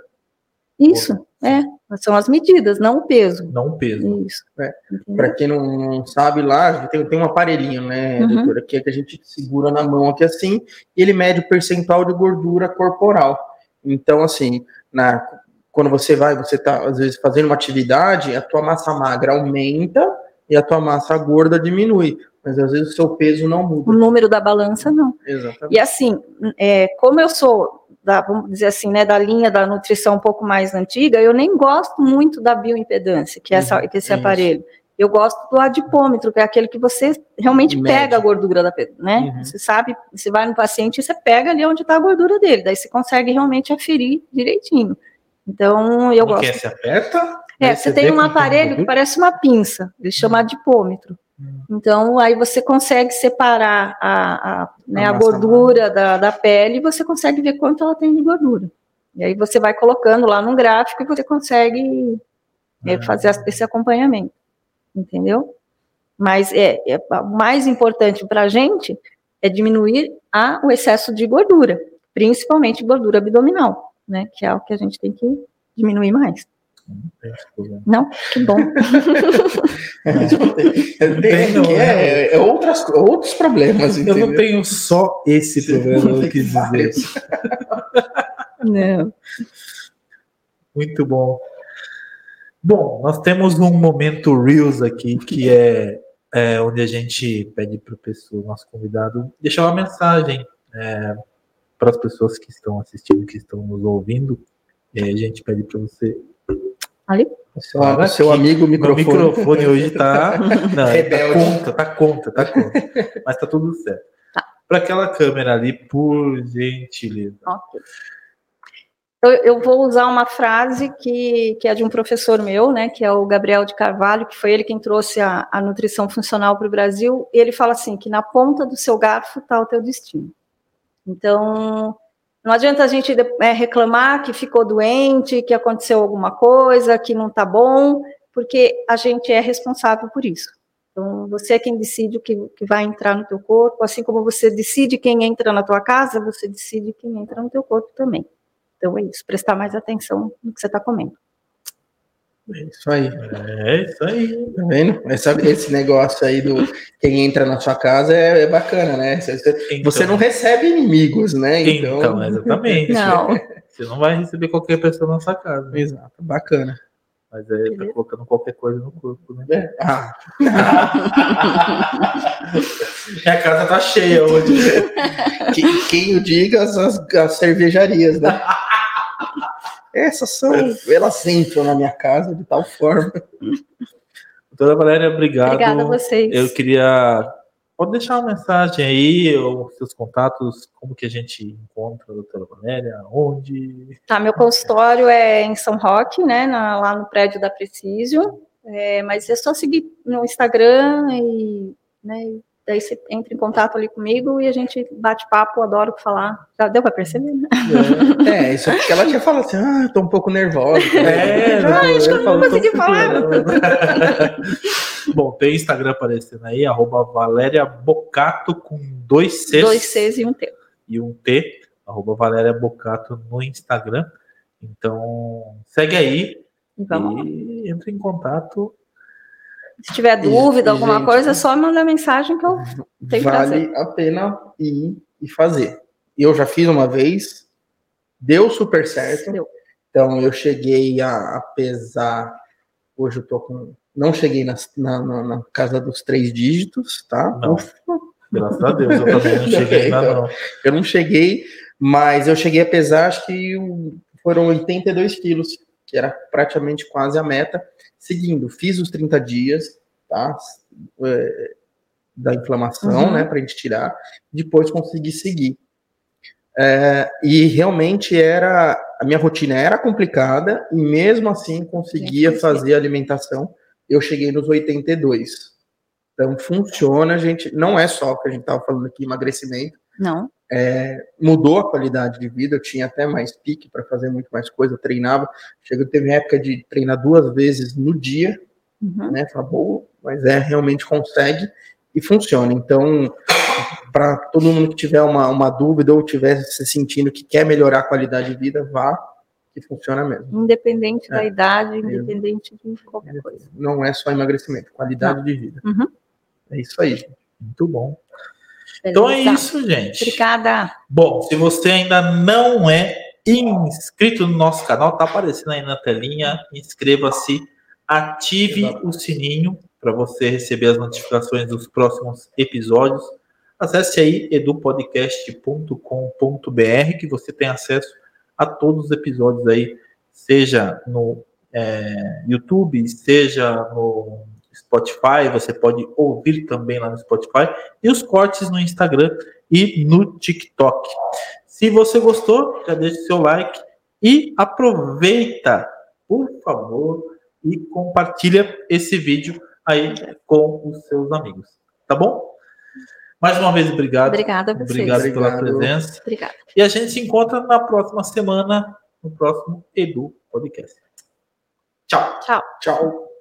Isso, é. São as medidas, não o peso. Não o peso. Isso. É. Para quem não sabe lá, tem, tem um aparelhinho, né, uhum. doutora, que, é que a gente segura na mão aqui assim, e ele mede o percentual de gordura corporal. Então, assim, na, quando você vai, você está às vezes fazendo uma atividade, a tua massa magra aumenta e a tua massa gorda diminui. Mas às vezes o seu peso não muda. O número da balança não. Exatamente. E assim, é, como eu sou da, vamos dizer assim, né, da linha da nutrição um pouco mais antiga, eu nem gosto muito da bioimpedância, que é, essa, uhum, que esse aparelho. Eu gosto do adipômetro, que é aquele que você realmente Médio. pega a gordura da né? Uhum. Você sabe, você vai no paciente e você pega ali onde está a gordura dele, daí você consegue realmente aferir direitinho. Então, eu gosto. Que é, você aperta? É, você, você tem um aparelho que parece uma pinça, ele chama uhum. adipômetro. Então, aí você consegue separar a, a, né, a gordura da, da pele e você consegue ver quanto ela tem de gordura. E aí você vai colocando lá no gráfico e você consegue é, fazer esse acompanhamento. Entendeu? Mas é, é o mais importante para a gente é diminuir a, o excesso de gordura, principalmente gordura abdominal, né? Que é o que a gente tem que diminuir mais. Não? Que bom. é, é, é, outras, outros problemas. Eu não tenho só esse problema, eu quis dizer. Não. Muito bom. Bom, nós temos um momento Reels aqui, que é, é onde a gente pede para o pessoa, nosso convidado, deixar uma mensagem é, para as pessoas que estão assistindo, que estão nos ouvindo. E aí a gente pede para você Ali? Seu, seu aqui, amigo microfone. Meu microfone hoje tá. Não, tá conta, tá conta, tá conta. Mas tá tudo certo. Tá. Para aquela câmera ali, por gentileza. Ok. Eu, eu, vou usar uma frase que, que é de um professor meu, né, que é o Gabriel de Carvalho, que foi ele quem trouxe a, a nutrição funcional para o Brasil, e ele fala assim, que na ponta do seu garfo está o teu destino. Então, não adianta a gente é, reclamar que ficou doente, que aconteceu alguma coisa, que não está bom, porque a gente é responsável por isso. Então, você é quem decide o que, que vai entrar no teu corpo, assim como você decide quem entra na tua casa, você decide quem entra no teu corpo também. Então é isso, prestar mais atenção no que você está comendo. É isso aí. É isso aí. Tá vendo? Esse, esse negócio aí do quem entra na sua casa é, é bacana, né? Você, então, você, não recebe inimigos, né? Então, então exatamente. Não. Você não vai receber qualquer pessoa na sua casa. Exato, bacana. Mas é, tá colocando qualquer coisa no corpo, né? É. Ah. Minha casa tá cheia hoje. quem, quem o diga as, as cervejarias, né? Essas são, elas entram na minha casa de tal forma. Doutora Valéria, obrigado. Obrigada a vocês. Eu queria. Pode deixar uma mensagem aí, ou seus contatos, como que a gente encontra a doutora Valéria, onde? Tá, meu consultório é em São Roque, né, na, lá no prédio da Precision, é, mas é só seguir no Instagram e, né, Daí você entra em contato ali comigo e a gente bate papo, adoro falar. Já deu para perceber, né? É, é, isso é porque ela tinha falado assim, ah, tô um pouco nervosa. É, ah, acho que eu não consegui falar. Bom, tem Instagram aparecendo aí, arroba Valéria Bocato com dois Cs. Dois Cs e um T. E um T, arroba Valéria Bocato no Instagram. Então, segue aí Vamos. e entre em contato se tiver dúvida, e, alguma gente, coisa, é só mandar mensagem que eu tenho Vale a pena ir e fazer. Eu já fiz uma vez, deu super certo. Deu. Então eu cheguei a, a, pesar. Hoje eu tô com. Não cheguei na, na, na casa dos três dígitos, tá? Não. Graças a Deus, eu também não cheguei então, não. Eu não cheguei, mas eu cheguei a pesar, acho que foram 82 quilos, que era praticamente quase a meta seguindo, fiz os 30 dias, tá? É, da inflamação, uhum. né, para a gente tirar, depois consegui seguir. É, e realmente era a minha rotina era complicada e mesmo assim conseguia fazer a alimentação. Eu cheguei nos 82. Então funciona, gente. Não é só o que a gente estava falando aqui, emagrecimento. Não. É, mudou a qualidade de vida, eu tinha até mais pique para fazer muito mais coisa, treinava. Chega, teve época de treinar duas vezes no dia, uhum. né? Fala, boa, mas é, realmente consegue e funciona. Então, para todo mundo que tiver uma, uma dúvida ou tiver se sentindo que quer melhorar a qualidade de vida, vá, que funciona mesmo. Independente é. da idade, independente de qualquer coisa. Não é só emagrecimento, qualidade Não. de vida. Uhum. É isso aí, gente. Muito bom. Então é isso, gente. Obrigada. Bom, se você ainda não é inscrito no nosso canal, tá aparecendo aí na telinha. Inscreva-se, ative o sininho para você receber as notificações dos próximos episódios. Acesse aí edupodcast.com.br que você tem acesso a todos os episódios aí, seja no é, YouTube, seja no Spotify, você pode ouvir também lá no Spotify, e os cortes no Instagram e no TikTok. Se você gostou, já deixe seu like e aproveita, por favor, e compartilha esse vídeo aí com os seus amigos. Tá bom? Mais uma vez, obrigado. Obrigada a vocês. Obrigado pela presença. Obrigada. E a gente se encontra na próxima semana, no próximo Edu Podcast. Tchau. Tchau. Tchau.